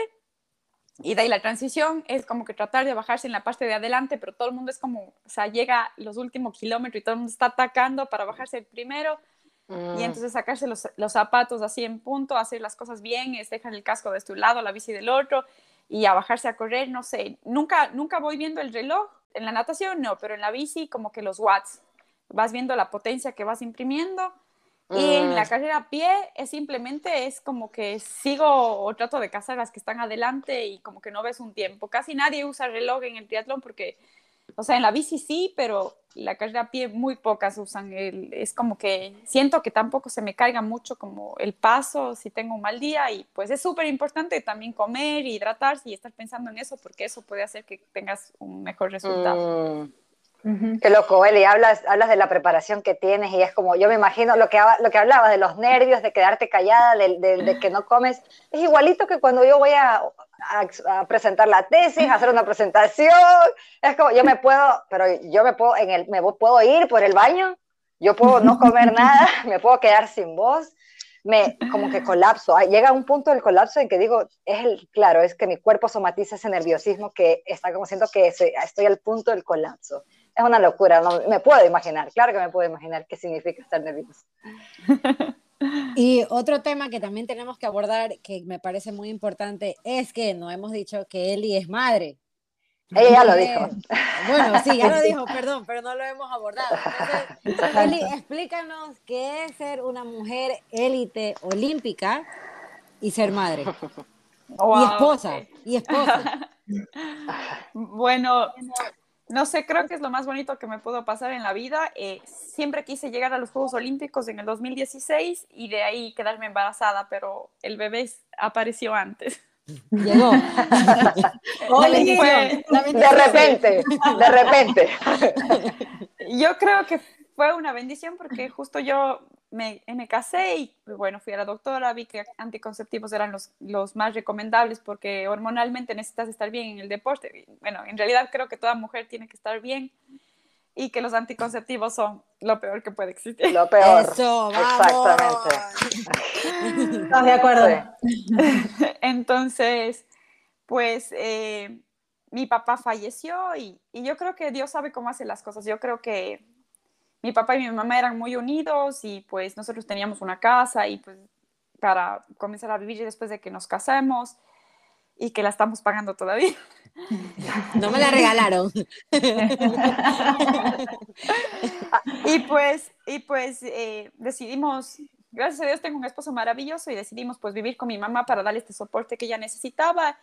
y de ahí la transición es como que tratar de bajarse en la parte de adelante, pero todo el mundo es como, o sea, llega los últimos kilómetros y todo el mundo está atacando para bajarse el primero y mm. entonces sacarse los, los, zapatos así en punto, hacer las cosas bien, es dejar el casco de este lado, la bici del otro y a bajarse a correr, no sé, nunca, nunca voy viendo el reloj, en la natación no, pero en la bici como que los watts, vas viendo la potencia que vas imprimiendo y en la mm. carrera a pie es simplemente es como que sigo o trato de cazar las que están adelante y como que no ves un tiempo. Casi nadie usa reloj en el triatlón porque, o sea, en la bici sí, pero la carrera a pie muy pocas usan. El, es como que siento que tampoco se me caiga mucho como el paso si tengo un mal día y pues es súper importante también comer, hidratarse y estar pensando en eso porque eso puede hacer que tengas un mejor resultado. Mm. Qué loco, Eli, hablas, hablas de la preparación que tienes y es como, yo me imagino lo que, lo que hablabas de los nervios, de quedarte callada, de, de, que no comes, es igualito que cuando yo voy a, presentar la tesis, hacer una presentación, es como, yo me puedo, pero yo me puedo, en el, me puedo ir por el baño, yo puedo no comer nada, me puedo quedar sin voz, me como que colapso. Llega un punto del colapso en que digo, es el, claro, es que mi cuerpo somatiza ese nerviosismo que está como siento que estoy al punto del colapso es una locura, no, me puedo imaginar, claro que me puedo imaginar qué significa estar nervioso. Y otro tema que también tenemos que abordar, que me parece muy importante, es que no hemos dicho que Eli es madre. Ella ya lo dijo. Bueno, sí, ya lo dijo, perdón, pero no lo hemos abordado. Eli, explícanos qué es ser una mujer élite olímpica y ser madre. y esposa, y esposa. Bueno, no sé, creo que es lo más bonito que me pudo pasar en la vida. Eh, siempre quise llegar a los Juegos Olímpicos en el 2016 y de ahí quedarme embarazada, pero el bebé apareció antes. Llegó. de repente, de repente. Yo creo que fue una bendición porque justo yo me, me, casé y bueno, fui a la doctora, vi que anticonceptivos eran los, los, más recomendables porque hormonalmente necesitas estar bien en el deporte. Bueno, en realidad creo que toda mujer tiene que estar bien y que los anticonceptivos son lo peor que puede existir. Lo peor. Eso, Exactamente. Estás de acuerdo. Entonces, pues eh, mi papá falleció y, y yo creo que Dios sabe cómo hace las cosas. Yo creo que mi papá y mi mamá eran muy unidos y pues nosotros teníamos una casa y pues para comenzar a vivir después de que nos casemos y que la estamos pagando todavía. No me la regalaron. y pues, y pues eh, decidimos, gracias a Dios tengo un esposo maravilloso y decidimos pues vivir con mi mamá para darle este soporte que ella necesitaba.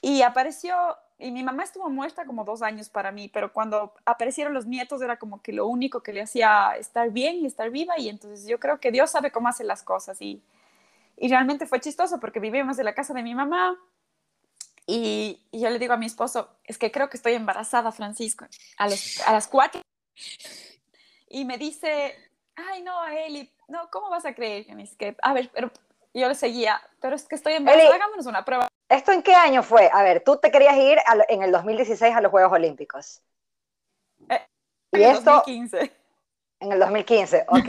Y apareció y mi mamá estuvo muerta como dos años para mí, pero cuando aparecieron los nietos era como que lo único que le hacía estar bien y estar viva y entonces yo creo que Dios sabe cómo hace las cosas y, y realmente fue chistoso porque vivimos en la casa de mi mamá y, yo le digo a mi esposo, es que creo que estoy embarazada, Francisco, a, a las cuatro y me dice, ay no, Eli, no, ¿cómo vas a creer? Es que, a ver, pero yo le seguía, pero es que estoy embarazada, hagámonos una prueba. ¿Esto en qué año fue? A ver, tú te querías ir en el 2016 a los Juegos Olímpicos. Eh, en el 2015. En el 2015, ok.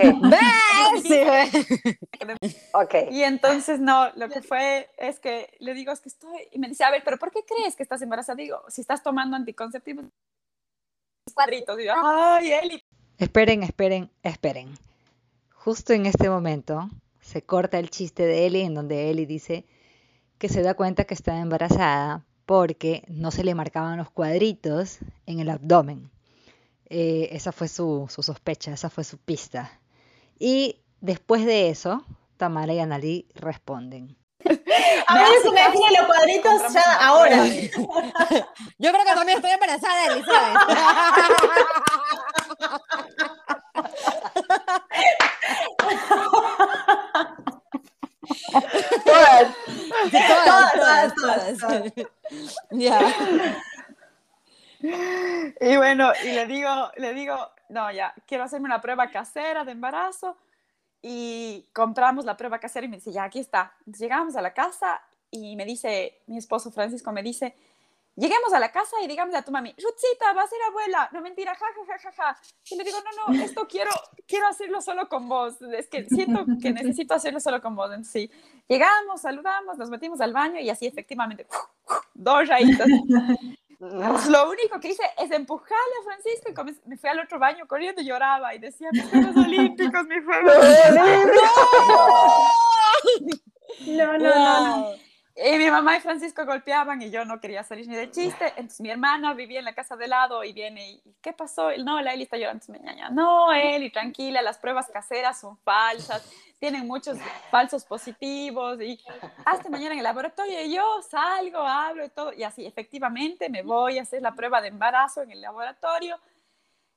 sí. ok. Y entonces, no, lo que fue es que le digo, es que estoy, y me dice, a ver, pero ¿por qué crees que estás embarazada? Digo, si estás tomando anticonceptivos, cuadritos. Digo, ay, Eli. Esperen, esperen, esperen. Justo en este momento se corta el chiste de Eli en donde Eli dice que se da cuenta que está embarazada porque no se le marcaban los cuadritos en el abdomen. Eh, esa fue su, sospecha, esa fue su pista. Y después de eso, Tamara y Analí responden. A mí se me los cuadritos ya ahora. Yo creo que también estoy embarazada, Elizabeth. todas. Todas, todas, todas. Ya. Y bueno, y le digo, le digo, no, ya, quiero hacerme una prueba casera de embarazo. y compramos la prueba casera y me dice, ya, aquí está. Entonces llegamos a la casa y me dice, mi esposo Francisco me dice, lleguemos a la casa y digamos a tu mami, Rutzita, va a ser abuela. No, mentira, ja, ja, ja, ja, Y le digo, no, no, esto quiero, quiero hacerlo solo con vos. Es que siento que necesito hacerlo solo con vos. Entonces, sí, llegamos, saludamos, nos metimos al baño y así efectivamente, dos rayitas. Lo único que hice es empujarle a Francisco y me fui al otro baño corriendo y lloraba y decía, mis Juegos Olímpicos, mis Juegos Olímpicos. No, no, no. no. Y mi mamá y Francisco golpeaban y yo no quería salir ni de chiste. Entonces mi hermana vivía en la casa de lado y viene y ¿qué pasó? No, la Eli está llorando. Entonces ñaña, no, Eli, tranquila, las pruebas caseras son falsas, tienen muchos falsos positivos y hasta mañana en el laboratorio y yo salgo, hablo y todo. Y así, efectivamente, me voy a hacer la prueba de embarazo en el laboratorio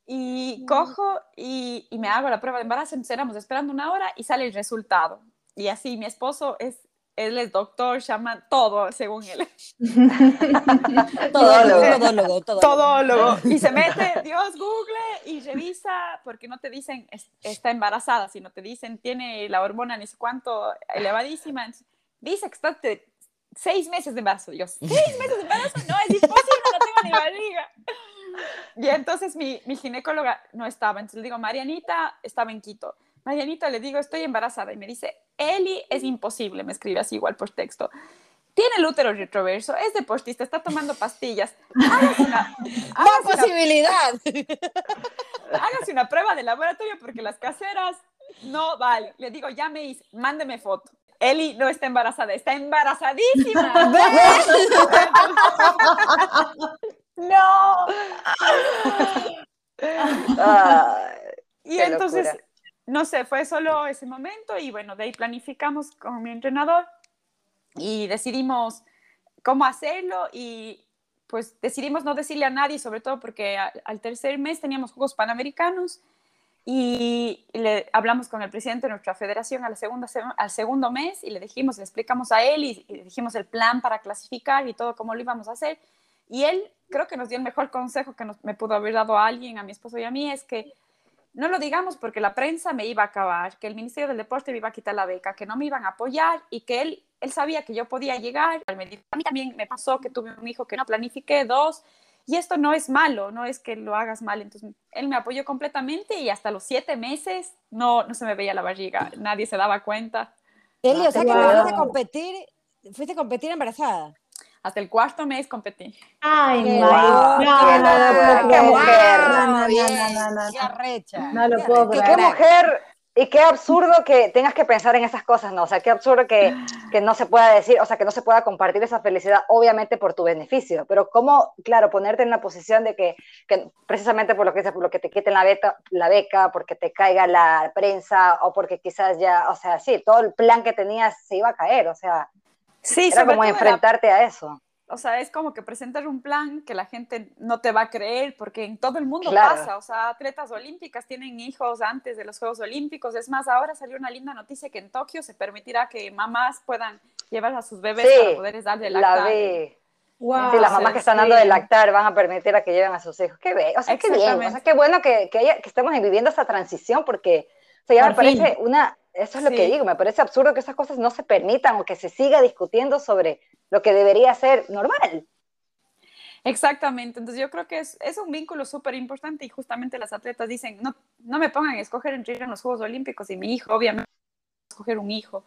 y cojo y, y me hago la prueba de embarazo. Entonces éramos esperando una hora y sale el resultado. Y así, mi esposo es él es doctor, llama todo, según él. todólogo, todólogo, todólogo. Y se mete, Dios, Google, y revisa, porque no te dicen está embarazada, sino te dicen tiene la hormona ni sé cuánto elevadísima. Dice que está seis meses de embarazo. Yo, ¿seis meses de embarazo? No, es imposible, no tengo ni barriga. Y entonces mi, mi ginecóloga no estaba. Entonces le digo, Marianita estaba en Quito. Marianita, le digo, estoy embarazada. Y me dice, Eli, es imposible, me escribe así igual por texto. Tiene el útero retroverso, es deportista, está tomando pastillas. Hágase una, posibilidad! hágase una prueba de laboratorio porque las caseras no vale. Le digo, ya me hice, mándeme foto. Eli no está embarazada, está embarazadísima. no. y entonces no sé, fue solo ese momento y bueno, de ahí planificamos con mi entrenador y decidimos cómo hacerlo y pues decidimos no decirle a nadie, sobre todo porque al tercer mes teníamos Juegos Panamericanos y le hablamos con el presidente de nuestra federación a la al segundo mes y le dijimos, le explicamos a él y, le dijimos el plan para clasificar y todo cómo lo íbamos a hacer. Y él creo que nos dio el mejor consejo que me pudo haber dado alguien, a mi esposo y a mí, es que no lo digamos porque la prensa me iba a acabar, que el Ministerio del Deporte me iba a quitar la beca, que no me iban a apoyar y que él, él sabía que yo podía llegar. A mí también me pasó que tuve un hijo que no planifiqué, dos, y esto no es malo, no es que lo hagas mal. Entonces, él me apoyó completamente y hasta los siete meses no, no se me veía la barriga, nadie se daba cuenta. Eli, o sea que fuiste a competir, fuiste a competir embarazada hasta el cuarto mes competí. Ay, no, no, qué mujer. No, no, no, no, Qué arrecha. No lo puedo creer. Qué mujer y qué absurdo que tengas que pensar en esas cosas, ¿no? O sea, qué absurdo que, que, no se pueda decir, o sea, que no se pueda compartir esa felicidad, obviamente por tu beneficio, pero cómo, claro, ponerte en la posición de que, que precisamente por lo que por lo que te quiten la, beca, la beca, porque te caiga la prensa, o porque quizás ya, o sea, sí, todo el plan que tenías se iba a caer, o sea, Sí, Era como enfrentarte a eso. O sea, es como que presentar un plan que la gente no te va a creer, porque en todo el mundo pasa. O sea, atletas olímpicas tienen hijos antes de los Juegos Olímpicos. Es más, ahora salió una linda noticia que en Tokio se permitirá que mamás puedan llevar a sus bebés para poder darle lactar. La vi. Wow, sí, las mamás que están dando de lactar van a permitir a que lleven a sus hijos. Qué bien, o sea, qué bien, o sea, qué bueno que, que, haya, que estemos viviendo esta transición porque o sea, ya me parece una, eso es lo que digo, me parece absurdo que esas cosas no se permitan o que se siga discutiendo sobre lo que debería ser normal. Exactamente, entonces yo creo que es, es un vínculo súper importante y justamente las atletas dicen, no, no me pongan a escoger entre ir a los Juegos Olímpicos y mi hijo, obviamente, escoger un hijo.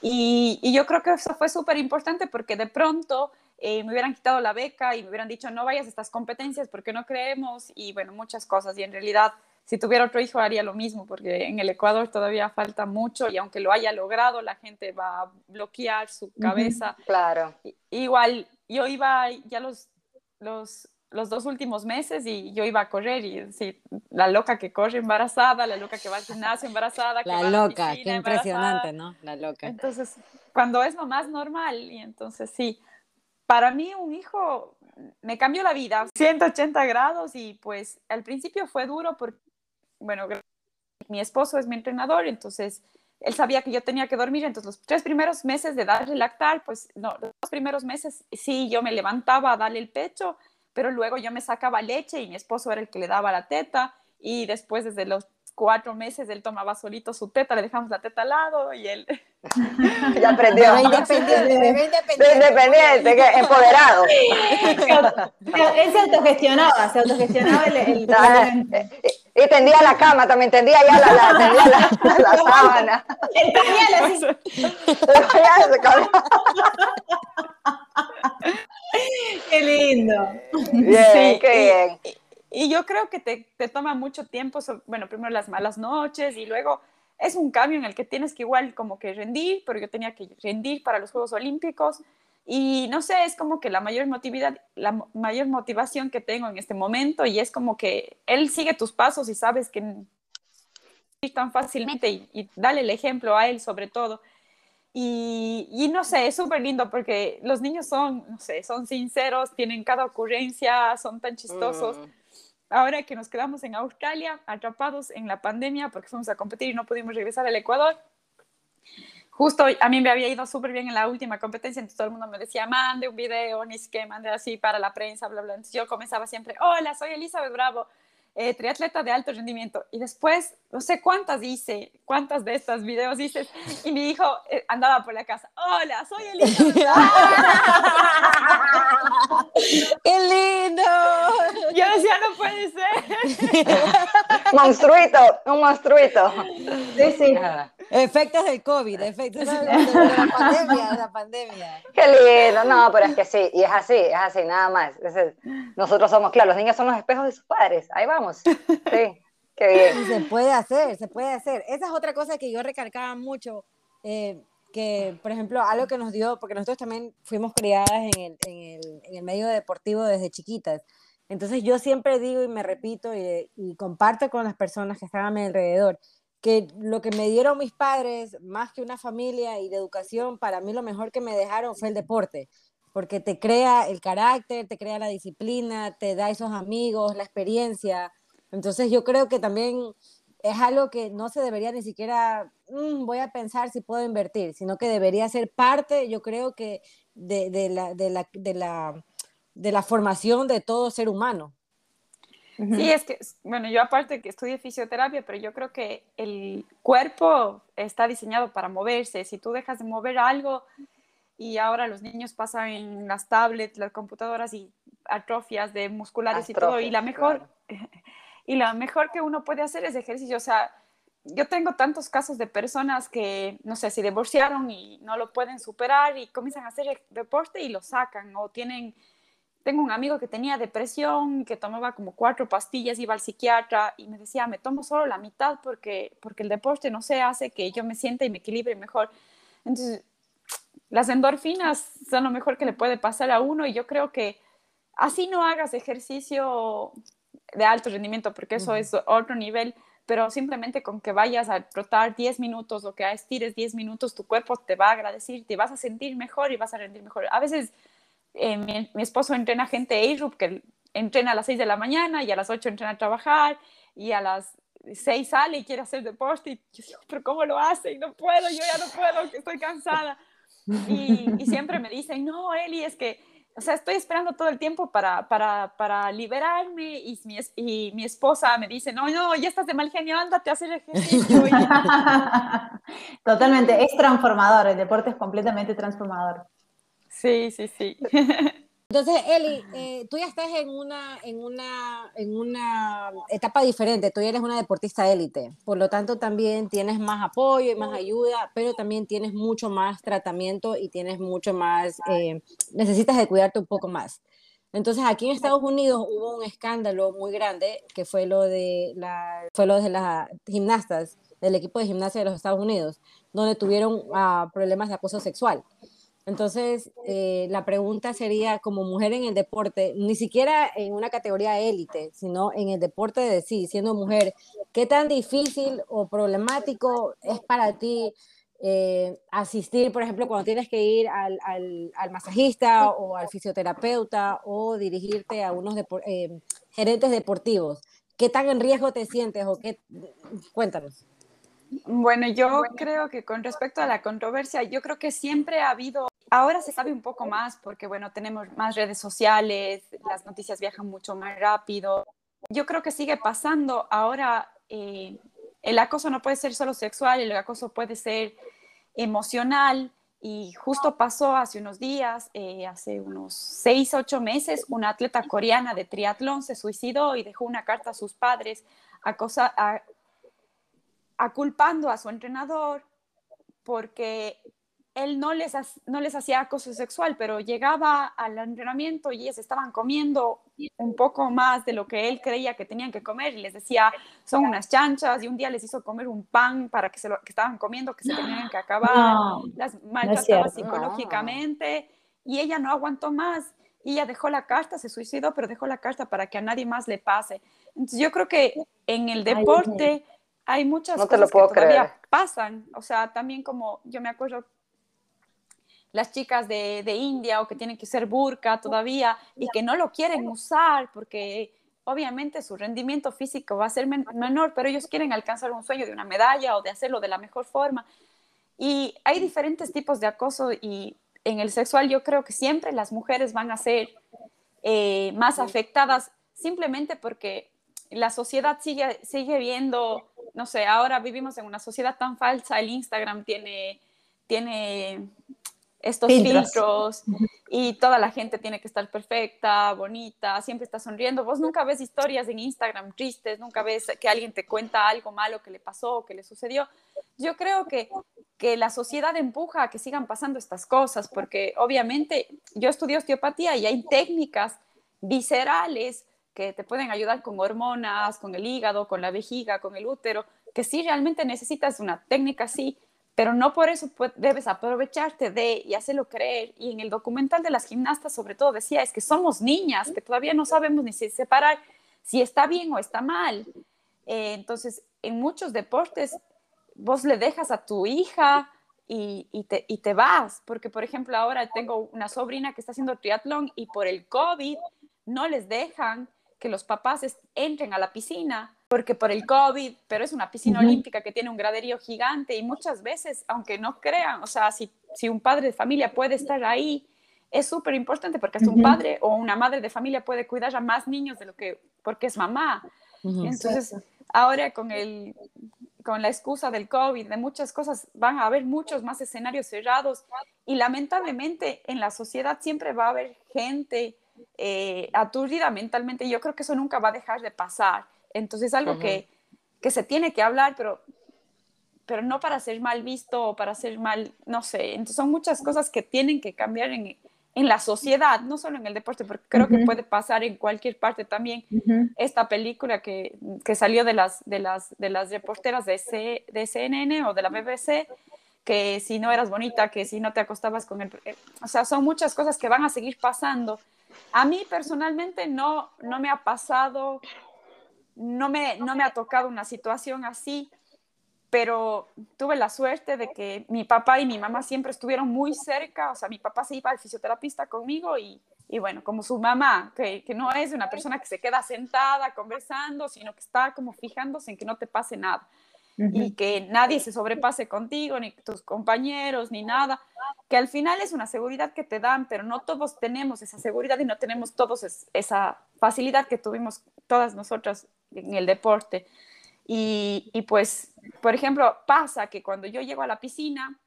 Y, y yo creo que eso fue súper importante porque de pronto eh, me hubieran quitado la beca y me hubieran dicho, no vayas a estas competencias porque no creemos y bueno, muchas cosas. Y en realidad si tuviera otro hijo haría lo mismo, porque en el Ecuador todavía falta mucho y aunque lo haya logrado, la gente va a bloquear su cabeza. claro. Igual, yo iba ya los, los, los, dos últimos meses y yo iba a correr y sí, la loca que corre embarazada, la loca que va al gimnasio embarazada. La loca, qué impresionante, ¿no? La loca. Entonces, cuando es lo más normal y entonces sí, para mí un hijo me cambió la vida 180 grados y pues al principio fue duro porque bueno, mi esposo es mi entrenador, entonces él sabía que yo tenía que dormir, entonces los tres primeros meses de darle lactar, pues no, los primeros meses sí, yo me levantaba a darle el pecho, pero luego yo me sacaba leche y mi esposo era el que le daba la teta y después desde los cuatro meses él tomaba solito su teta, le dejamos la teta al lado y él... ya aprendió. independiente, independiente. independiente, empoderado. él se autogestionaba, se autogestionaba el... y tendía la cama, también tendía ya la, la, tendía la, la, sábana. El pañal Qué lindo. Bien, qué bien. Y yo creo que te, te toma mucho tiempo, bueno, primero las malas noches y luego es un cambio en el que tienes que igual como que rendir, pero yo tenía que rendir para los Juegos Olímpicos y no sé, es como que la mayor motividad, la mayor motivación que tengo en este momento y es como que él sigue tus pasos y sabes que tan fácilmente y, y dale el ejemplo a él sobre todo. Y, y, no sé, es súper lindo porque los niños son, no sé, son sinceros, tienen cada ocurrencia, son tan chistosos. Mm ahora que nos quedamos en Australia, atrapados en la pandemia porque fuimos a competir y no pudimos regresar al Ecuador. Justo a mí me había ido súper bien en la última competencia, entonces todo el mundo me decía, mande un video, ni siquiera mande así para la prensa, bla, bla. Entonces yo comenzaba siempre, hola, soy Elizabeth Bravo, eh, triatleta de alto rendimiento. Y después, no sé cuántas hice, cuántas de estos videos hice. Y mi hijo eh, andaba por la casa. Hola, soy Elisa. ¡Qué lindo! Yo decía, no puede ser. monstruito, un monstruito. Sí, sí. Efectos del COVID, efectos de la pandemia, de la pandemia. Qué lindo, no, pero es que sí, y es así, es así, nada más. nosotros somos, claro, los niños son los espejos de sus padres, ahí vamos. Sí, qué bien. Se puede hacer, se puede hacer. Esa es otra cosa que yo recalcaba mucho, eh, que, por ejemplo, algo que nos dio, porque nosotros también fuimos criadas en el, en el, en el medio deportivo desde chiquitas. Entonces yo siempre digo y me repito y, y comparto con las personas que están a mi alrededor, que lo que me dieron mis padres, más que una familia y de educación, para mí lo mejor que me dejaron fue el deporte, porque te crea el carácter, te crea la disciplina, te da esos amigos, la experiencia. Entonces yo creo que también es algo que no se debería ni siquiera, mm, voy a pensar si puedo invertir, sino que debería ser parte, yo creo que, de, de, la, de, la, de, la, de la formación de todo ser humano. Sí, es que, bueno, yo aparte que estudié fisioterapia, pero yo creo que el cuerpo está diseñado para moverse. Si tú dejas de mover algo y ahora los niños pasan en las tablets, las computadoras y atrofias de musculares y todo, y la mejor, y la mejor que uno puede hacer es ejercicio. O sea, yo tengo tantos casos de personas que, no sé, se divorciaron y no lo pueden superar y comienzan a hacer deporte y lo sacan o tienen tengo un amigo que tenía depresión, que tomaba como cuatro pastillas, iba al psiquiatra y me decía, me tomo solo la mitad porque, porque el deporte, no sé, hace que yo me sienta y me equilibre mejor. Entonces, las endorfinas son lo mejor que le puede pasar a uno y yo creo que así no hagas ejercicio de alto rendimiento, porque eso es otro nivel, pero simplemente con que vayas a trotar 10 minutos o que estires 10 minutos, tu cuerpo te va a agradecer, te vas a sentir mejor y vas a rendir mejor. A veces eh, mi, esposo entrena gente ARUP que entrena a las 6 de la mañana y a las 8 entrena a trabajar y a las 6 sale y quiere hacer deporte y yo digo, pero ¿cómo lo hace? Y no puedo, yo ya no puedo, que estoy cansada. Y, y, siempre me dicen, no, Eli, es que, o sea, estoy esperando todo el tiempo para, para, para liberarme y mi, y mi esposa me dice, no, no, ya estás de mal genio, ándate a hacer ejercicio. Totalmente, es transformador, el deporte es completamente transformador. Sí, sí, sí. Entonces, Eli, eh, tú ya estás en una, en, una, en una etapa diferente, tú ya eres una deportista élite, por lo tanto también tienes más apoyo y más ayuda, pero también tienes mucho más tratamiento y tienes mucho más, eh, necesitas de cuidarte un poco más. Entonces, aquí en Estados Unidos hubo un escándalo muy grande, que fue lo de, la, fue lo de las gimnastas, del equipo de gimnasia de los Estados Unidos, donde tuvieron ah, problemas de acoso sexual. Entonces, eh, la pregunta sería, como mujer en el deporte, ni siquiera en una categoría élite, sino en el deporte de sí, siendo mujer, ¿qué tan difícil o problemático es para ti eh, asistir, por ejemplo, cuando tienes que ir al, al, masajista o al fisioterapeuta o dirigirte a unos eh, gerentes deportivos? ¿Qué tan en riesgo te sientes o qué? Cuéntanos. Bueno, yo creo que con respecto a la controversia, yo creo que siempre ha habido Ahora se sabe un poco más porque, bueno, tenemos más redes sociales, las noticias viajan mucho más rápido. Yo creo que sigue pasando. Ahora, eh, el acoso no puede ser solo sexual, el acoso puede ser emocional. Y justo pasó hace unos días, eh, hace unos seis, ocho meses, una atleta coreana de triatlón se suicidó y dejó una carta a sus padres acosa, aculpando a su entrenador porque él no les, no les hacía acoso sexual, pero llegaba al entrenamiento y ellas estaban comiendo un poco más de lo que él creía que tenían que comer y les decía, son unas chanchas y un día les hizo comer un pan para que se lo que estaban comiendo, que se tenían que acabar, las maltrataba psicológicamente y ella no aguantó más. Y ella dejó la carta, se suicidó, pero dejó la carta para que a nadie más le pase. Entonces yo creo que en el deporte hay muchas cosas que todavía pasan, o sea, también como yo me acuerdo las chicas de, de, India o que tienen que ser burka todavía y que no lo quieren usar porque obviamente su rendimiento físico va a ser menor, pero ellos quieren alcanzar un sueño de una medalla o de hacerlo de la mejor forma. Y hay diferentes tipos de acoso y en el sexual yo creo que siempre las mujeres van a ser eh, más afectadas simplemente porque la sociedad sigue, sigue viendo, no sé, ahora vivimos en una sociedad tan falsa, el Instagram tiene, tiene estos filtros. y toda la gente tiene que estar perfecta, bonita, siempre está sonriendo. Vos nunca ves historias en Instagram tristes, nunca ves que alguien te cuenta algo malo que le pasó, que le sucedió. Yo creo que, que la sociedad empuja a que sigan pasando estas cosas, porque obviamente yo estudio osteopatía y hay técnicas viscerales que te pueden ayudar con hormonas, con el hígado, con la vejiga, con el útero, que si realmente necesitas una técnica así, pero no por eso debes aprovecharte de y hacerlo creer. Y en el documental de las gimnastas sobre todo decía, es que somos niñas, que todavía no sabemos ni si separar si está bien o está mal. Eh, entonces, en muchos deportes, vos le dejas a tu hija y, te, y te vas, porque por ejemplo ahora tengo una sobrina que está haciendo triatlón y por el COVID no les dejan que los papás entren a la piscina porque por el COVID, pero es una piscina olímpica que tiene un graderío gigante y muchas veces, aunque no crean, o sea, si, si un padre de familia puede estar ahí, es súper importante porque hasta un padre o una madre de familia puede cuidar a más niños de lo que, porque es mamá. Entonces, ahora con, el, con la excusa del COVID, de muchas cosas, van a haber muchos más escenarios cerrados y lamentablemente en la sociedad siempre va a haber gente eh, aturdida mentalmente. Yo creo que eso nunca va a dejar de pasar. Entonces es algo que, que, se tiene que hablar, pero, pero no para ser mal visto o para ser mal, no sé. Entonces son muchas cosas que tienen que cambiar en, en la sociedad, no solo en el deporte, porque creo que puede pasar en cualquier parte también. Esta película que, que, salió de las, de las, de las reporteras de, C, de CNN o de la BBC, que si no eras bonita, que si no te acostabas con el... Eh, o sea, son muchas cosas que van a seguir pasando. A mí personalmente no, no me ha pasado no me, no me ha tocado una situación así, pero tuve la suerte de que mi papá y mi mamá siempre estuvieron muy cerca, o sea, mi papá se iba al fisioterapista conmigo y, y bueno, como su mamá, que, que, no es una persona que se queda sentada conversando, sino que está como fijándose en que no te pase nada y que nadie se sobrepase contigo, ni tus compañeros, ni nada, que al final es una seguridad que te dan, pero no todos tenemos esa seguridad y no tenemos todos esa facilidad que tuvimos todas nosotras en el deporte. Y, y, pues, por ejemplo, pasa que cuando yo llego a la piscina,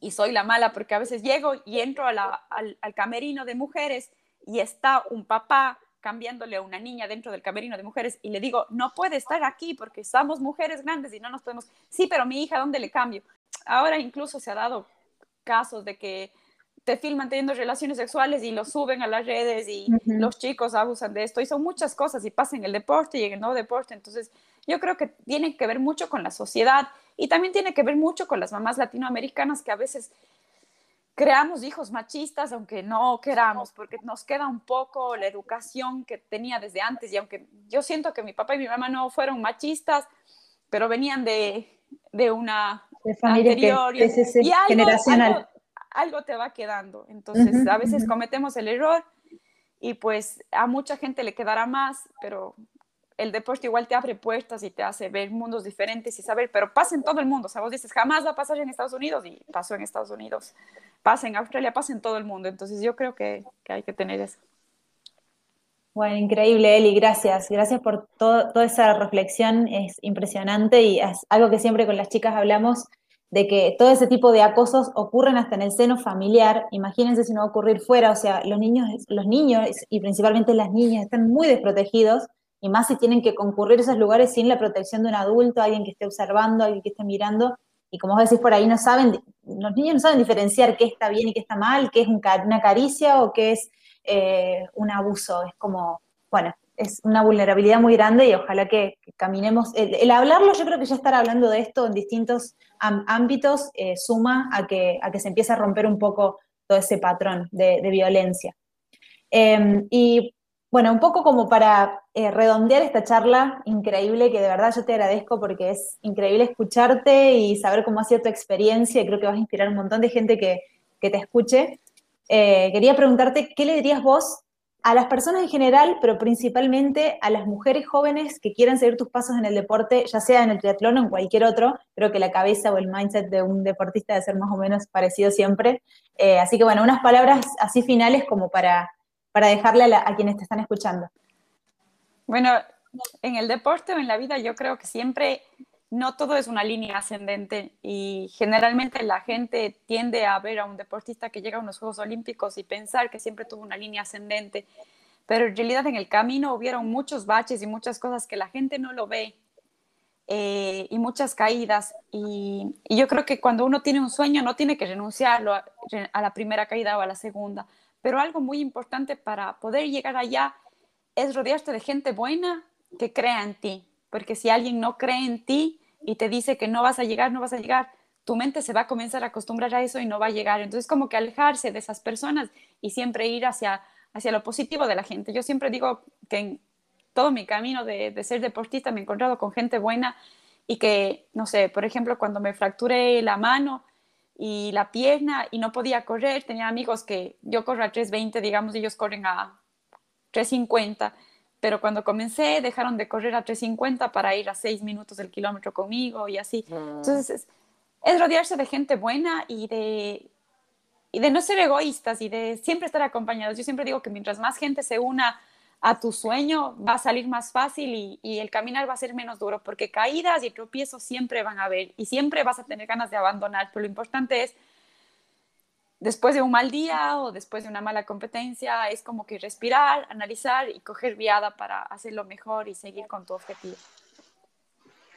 y soy la mala porque a veces llego y entro al, al camerino de mujeres y está un papá cambiándole a una niña dentro del camerino de mujeres y le digo, no puede estar aquí porque somos mujeres grandes y no nos podemos, sí, pero mi hija, ¿dónde le cambio? Ahora incluso se ha dado casos de que te filman teniendo relaciones sexuales y lo suben a las redes y los chicos abusan de esto y son muchas cosas y pasa en el deporte y en el no deporte. Entonces, yo creo que tiene que ver mucho con la sociedad y también tiene que ver mucho con las mamás latinoamericanas que a veces creamos hijos machistas, aunque no queramos, porque nos queda un poco la educación que tenía desde antes. Y aunque yo siento que mi papá y mi mamá no fueron machistas, pero venían de, de una familia anterior y, algo, generacional. Algo, te va quedando. Entonces, a veces cometemos el error y pues a mucha gente le quedará más, pero el deporte igual te abre puertas y te hace ver mundos diferentes y saber, pero pasa en todo el mundo. O sea, vos dices, jamás va a pasar en Estados Unidos y pasó en Estados Unidos. Pasa en Australia, pasa en todo el mundo. Entonces yo creo que, que hay que tener eso. Bueno, increíble, Eli, gracias. Gracias por toda esa reflexión, es impresionante y es algo que siempre con las chicas hablamos, de que todo ese tipo de acosos ocurren hasta en el seno familiar. Imagínense si no va a ocurrir fuera, o sea, los niños, los niños y principalmente las niñas están muy desprotegidos y más si tienen que concurrir a esos lugares sin la protección de un adulto, alguien que esté observando, alguien que esté mirando. Y como vos decís por ahí, no saben, los niños no saben diferenciar qué está bien y qué está mal, qué es una caricia o qué es eh, un abuso, es como, bueno, es una vulnerabilidad muy grande y ojalá que, caminemos. El, hablarlo, yo creo que ya estar hablando de esto en distintos ámbitos eh, suma a que, a que se empiece a romper un poco todo ese patrón de, violencia. Em, y bueno, un poco como para eh, redondear esta charla increíble, que de verdad yo te agradezco porque es increíble escucharte y saber cómo ha sido tu experiencia y creo que vas a inspirar a un montón de gente que, que te escuche. Eh, quería preguntarte, ¿qué le dirías vos a las personas en general, pero principalmente a las mujeres jóvenes que quieran seguir tus pasos en el deporte, ya sea en el triatlón o en cualquier otro? Creo que la cabeza o el mindset de un deportista debe ser más o menos parecido siempre. Eh, así que bueno, unas palabras así finales como para, para dejarle a, quienes te están escuchando. Bueno, en el deporte o en la vida yo creo que siempre no todo es una línea ascendente y generalmente la gente tiende a ver a un deportista que llega a unos Juegos Olímpicos y pensar que siempre tuvo una línea ascendente, pero en realidad en el camino hubieron muchos baches y muchas cosas que la gente no lo ve eh, y muchas caídas. Y, yo creo que cuando uno tiene un sueño no tiene que renunciarlo a la primera caída o a la segunda, pero algo muy importante para poder llegar allá es rodearte de gente buena que crea en ti, porque si alguien no cree en ti, y te dice que no vas a llegar, no vas a llegar, tu mente se va a comenzar a acostumbrar a eso y no va a llegar. Entonces, como que alejarse de esas personas y siempre ir hacia, hacia lo positivo de la gente. Yo siempre digo que en todo mi camino de, de ser deportista me he encontrado con gente buena y que, no sé, por ejemplo, cuando me fracturé la mano y la pierna y no podía correr, tenía amigos que yo corro a 3.20, digamos, y ellos corren a 3.50 pero cuando comencé dejaron de correr a 3.50 para ir a 6 minutos del kilómetro conmigo y así. Mm. Entonces, es, rodearse de gente buena y de, y de no ser egoístas y de siempre estar acompañados. Yo siempre digo que mientras más gente se una a tu sueño, va a salir más fácil y, y el caminar va a ser menos duro, porque caídas y tropiezos siempre van a haber y siempre vas a tener ganas de abandonar, pero lo importante es después de un mal día o después de una mala competencia, es como que respirar, analizar y coger viada para hacerlo mejor y seguir con tu objetivo.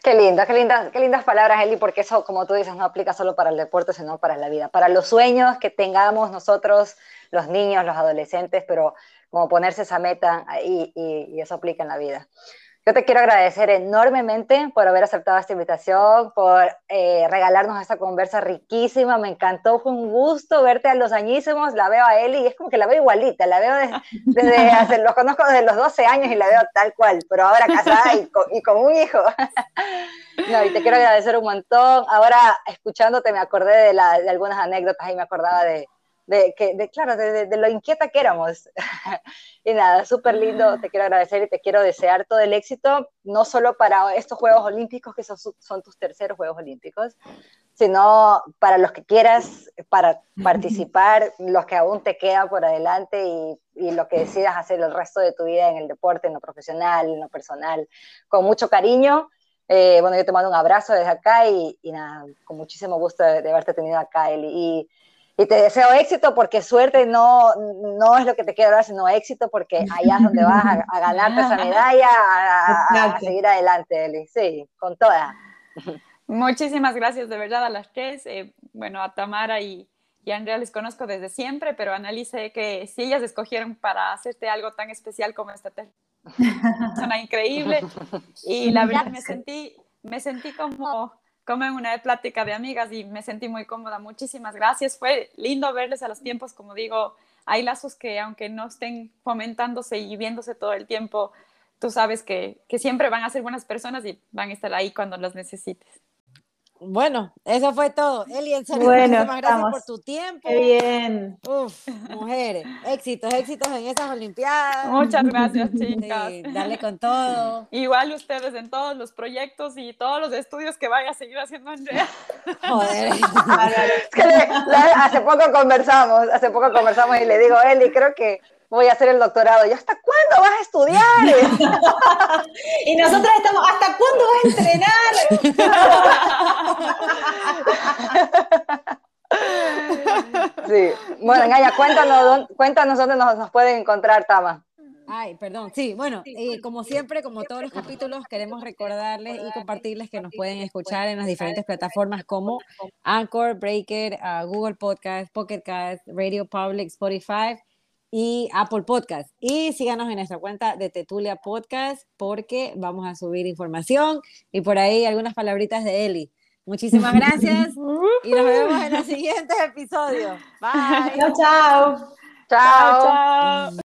Qué linda, qué lindas, qué lindas palabras, Eli, porque eso, como tú dices, no aplica solo para el deporte, sino para la vida, para los sueños que tengamos nosotros, los niños, los adolescentes, pero como ponerse esa meta y, y eso aplica en la vida. Yo te quiero agradecer enormemente por haber aceptado esta invitación, por eh, regalarnos esta conversa riquísima. Me encantó, fue un gusto verte a los añísimos. La veo a Eli y es como que la veo igualita. La veo desde, hace, los conozco desde los 12 años y la veo tal cual, pero ahora casada y con, y con un hijo. no, y te quiero agradecer un montón. Ahora, escuchándote, me acordé de, la, de algunas anécdotas y me acordaba de, de, que, de claro, de, de, lo inquieta que éramos. y nada, súper lindo, te quiero agradecer y te quiero desear todo el éxito, no solo para estos Juegos Olímpicos, que son, son tus terceros Juegos Olímpicos, sino para los que quieras para participar, los que aún te quedan por adelante y, y, lo que decidas hacer el resto de tu vida en el deporte, en lo profesional, en lo personal, con mucho cariño. Eh, bueno, yo te mando un abrazo desde acá y, y nada, con muchísimo gusto de, de haberte tenido acá, Eli. Y, y te deseo éxito porque suerte no, no es lo que te quiero dar, sino éxito porque allá es donde vas a, ganarte esa medalla, a, seguir adelante, Eli. Sí, con toda. Muchísimas gracias de verdad a las tres. Eh, bueno, a Tamara y, y a Andrea les conozco desde siempre, pero analice que si ellas escogieron para hacerte algo tan especial como esta persona increíble y la verdad me sentí, me sentí como como en una plática de amigas y me sentí muy cómoda. Muchísimas gracias. Fue lindo verles a los tiempos, como digo, hay lazos que aunque no estén fomentándose y viéndose todo el tiempo, tú sabes que, que siempre van a ser buenas personas y van a estar ahí cuando los necesites. Bueno, eso fue todo. Eli, en serio, bueno, muchísimas gracias por tu tiempo. Qué bien. Uf, mujeres, éxitos, éxitos en esas Olimpiadas. Muchas gracias, chicas. Sí, dale con todo. Igual ustedes en todos los proyectos y todos los estudios que vaya a seguir haciendo Andrea. Joder. es que le, hace poco conversamos, hace poco conversamos y le digo, Eli, creo que voy a hacer el doctorado. ¿Y hasta cuándo vas a estudiar? y nosotros estamos, ¿hasta cuándo vas a entrenar? sí. Bueno, Gaya, cuéntanos, cuéntanos dónde nos, nos pueden encontrar, Tama. Ay, perdón. Sí, bueno, eh, como siempre, como todos los capítulos, queremos recordarles y compartirles que nos pueden escuchar en las diferentes plataformas como Anchor, Breaker, uh, Google Podcast, Pocket Cast, Radio Public, Spotify y Apple Podcast. Y síganos en nuestra cuenta de Tetulia Podcast porque vamos a subir información y por ahí algunas palabritas de Eli. Muchísimas gracias y nos vemos en los siguientes episodios. Bye. chao. Chao. chao.